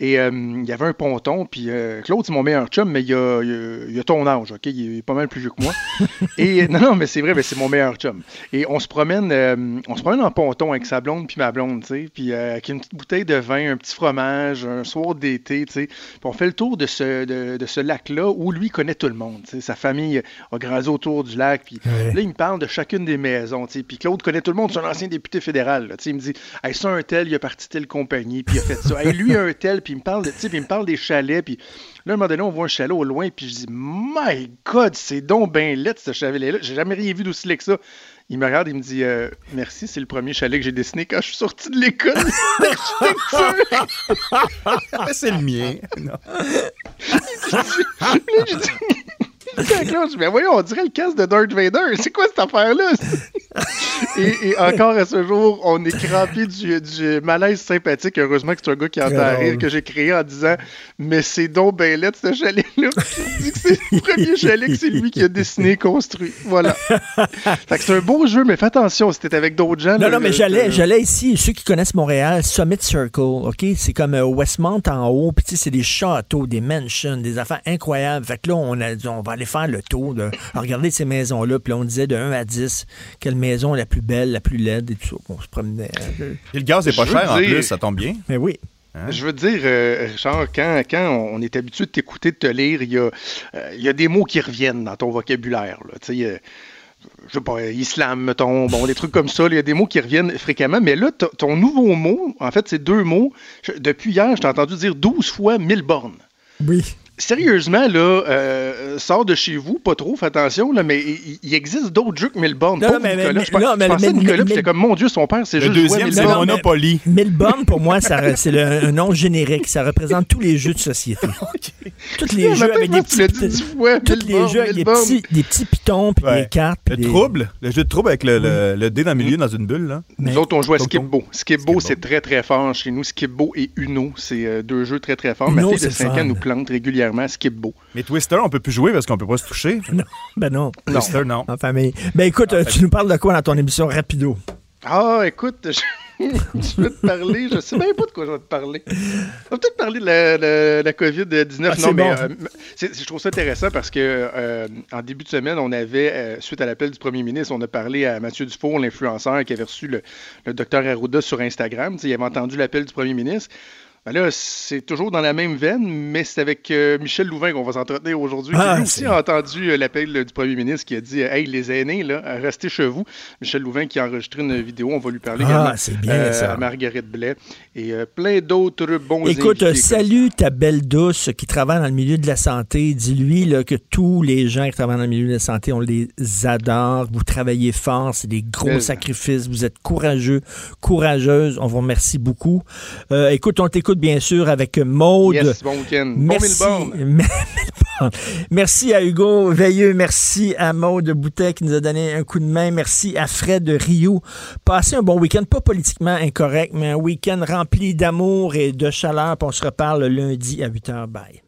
Speaker 16: Et euh, il y avait un ponton, puis euh, Claude, c'est mon meilleur chum, mais il a, il a- il a ton âge, OK? Il est pas mal plus vieux que moi. [laughs] Et non, non, mais c'est vrai, mais c'est mon meilleur chum. Et on se promène, euh, on se promène en ponton avec sa blonde puis ma blonde, tu sais, puis avec une petite bouteille de vin, un petit fromage, un soir d'été, tu sais. Puis on fait le tour de ce, de, de ce lac-là où lui connaît tout le monde, tu sais. Sa famille a grandi autour du lac, puis
Speaker 4: Ouais.
Speaker 16: là, il me parle de chacune des maisons. Puis Claude connaît tout le monde, c'est un ancien député fédéral, là. Il me dit, hey, ça, un tel, il a parti telle compagnie, puis il a fait ça. Hey, lui, un tel, puis il me parle de, puis il me parle des chalets, puis Là, à un moment donné, on voit un chalet au loin, puis je dis, My God, c'est donc ben laid, ce chalet-là. J'ai jamais rien vu d'aussi laid que ça. Il me regarde, il me dit, euh, Merci, c'est le premier chalet que j'ai dessiné quand je suis sorti de l'école [laughs] [laughs]
Speaker 5: c'est le mien. Non. [laughs]
Speaker 16: Quand Claude, je mais voyons, on dirait le casque de Darth Vader. C'est quoi cette affaire-là? [laughs] et, et encore à ce jour, on est crampé du, du malaise sympathique. Heureusement que c'est un gars qui entend
Speaker 4: Très
Speaker 16: rire que j'ai créé en disant Mais c'est donc ben laid, ce chalet-là. Que c'est le premier chalet que c'est lui qui a dessiné et construit. Voilà. fait que c'est un beau jeu, mais fais attention, c'était avec d'autres gens.
Speaker 4: Non,
Speaker 16: là,
Speaker 4: non, mais j'allais, j'allais ici, ceux qui connaissent Montréal, Summit Circle, OK? C'est comme euh, Westmont en haut, puis c'est des châteaux, des mansions, des affaires incroyables. Fait que là, on a on va aller faire le tour, de regarder ces maisons-là, puis là, on disait de 1 à 10, quelle maison la plus belle, la plus laide, et tout ça. On se promenait. euh,
Speaker 5: Et le gaz est pas cher en plus, ça tombe bien.
Speaker 4: Mais oui.
Speaker 16: Je veux dire, euh, Richard, quand, quand on est habitué de t'écouter, de te lire, il y, a, euh, il y a des mots qui reviennent dans ton vocabulaire. Là. Tu sais, euh, je sais pas, islam, mettons, bon, des trucs comme ça, il y a des mots qui reviennent fréquemment. Mais là, ton nouveau mot, en fait, c'est deux mots. Je- depuis hier, je t'ai entendu dire 12 fois 1000 bornes.
Speaker 4: Oui.
Speaker 16: Sérieusement, là, euh, sors de chez vous, pas trop, fais attention, là, mais il, existe d'autres jeux que 1000 bornes.
Speaker 4: Non, mais-
Speaker 16: Nicolas,
Speaker 4: mais-
Speaker 16: je, pense-
Speaker 4: non, mais-
Speaker 16: je pensais à Nicolas, j'étais comme, mon Dieu, son père, c'est
Speaker 5: Le
Speaker 16: juste
Speaker 5: deuxième,
Speaker 16: jouer à
Speaker 5: c'est
Speaker 16: 1000 bornes.
Speaker 5: Monopoly.
Speaker 4: 1000 bornes, pour moi, c'est le- un nom générique. Ça représente tous les jeux de société. [laughs] Tous les
Speaker 16: Je
Speaker 4: jeux avec des petits,
Speaker 16: dit dix fois,
Speaker 4: tous
Speaker 16: 1000
Speaker 4: les jeux avec
Speaker 16: 1000
Speaker 4: des petits, des petits pitons, puis
Speaker 5: Ouais.
Speaker 4: des cartes. puis
Speaker 5: Le
Speaker 4: des-
Speaker 5: trouble, le jeu de trouble avec le, le- le dé dans le milieu dans une bulle. Là.
Speaker 16: Nous autres, on joue à. Skipbo. Skipbo, c'est très, très fort chez nous. Skipbo et Uno, c'est euh, deux jeux très, très forts. Ma fille de
Speaker 4: le
Speaker 16: 5
Speaker 4: fun.
Speaker 16: ans nous plante régulièrement Skipbo.
Speaker 5: Mais Twister, on peut plus jouer parce qu'on peut pas se toucher. [laughs]
Speaker 4: Non, ben non.
Speaker 5: Twister, non.
Speaker 4: En famille. Ben écoute, euh, tu nous parles de quoi dans ton émission Rapido?
Speaker 16: Ah, écoute, [laughs] je... je vais te parler, je sais même pas de quoi je vais te parler. On va peut-être parler de la, la- la COVID-19.
Speaker 4: Ah,
Speaker 16: non, mais
Speaker 4: bon.
Speaker 16: euh, c'est- je trouve ça intéressant parce que euh, en début de semaine, on avait, euh, suite à l'appel du premier ministre, on a parlé à Mathieu Dufour, l'influenceur qui avait reçu le, le docteur Arruda sur Instagram. Tu sais, il avait entendu l'appel du premier ministre. Ben là, c'est toujours dans la même veine, mais c'est avec euh, Michel Louvain qu'on va s'entretenir aujourd'hui.
Speaker 4: Ah,
Speaker 16: qui aussi a entendu euh, l'appel euh, du premier ministre qui a dit Hey, les aînés, là, restez chez vous. Michel Louvain qui a enregistré une vidéo, on va lui parler
Speaker 4: Ah,
Speaker 16: également.
Speaker 4: c'est bien, ça.
Speaker 16: à Marguerite Blais et plein d'autres bons
Speaker 4: Écoute, salut ta belle douce qui travaille dans le milieu de la santé. Dis-lui que tous les gens qui travaillent dans le milieu de la santé, on les adore. Vous travaillez fort, c'est des gros sacrifices. Vous êtes courageux, courageuse. On vous remercie beaucoup. Écoute, on t'écoute bien sûr avec Maude.
Speaker 16: Yes, bon
Speaker 4: Merci. [laughs] Merci à Hugo Veilleux. Merci à Maude Boutet qui nous a donné un coup de main. Merci à Fred Rio. Passez un bon week-end, pas politiquement incorrect, mais un week-end rempli d'amour et de chaleur. Puis on se reparle lundi à 8h. Bye.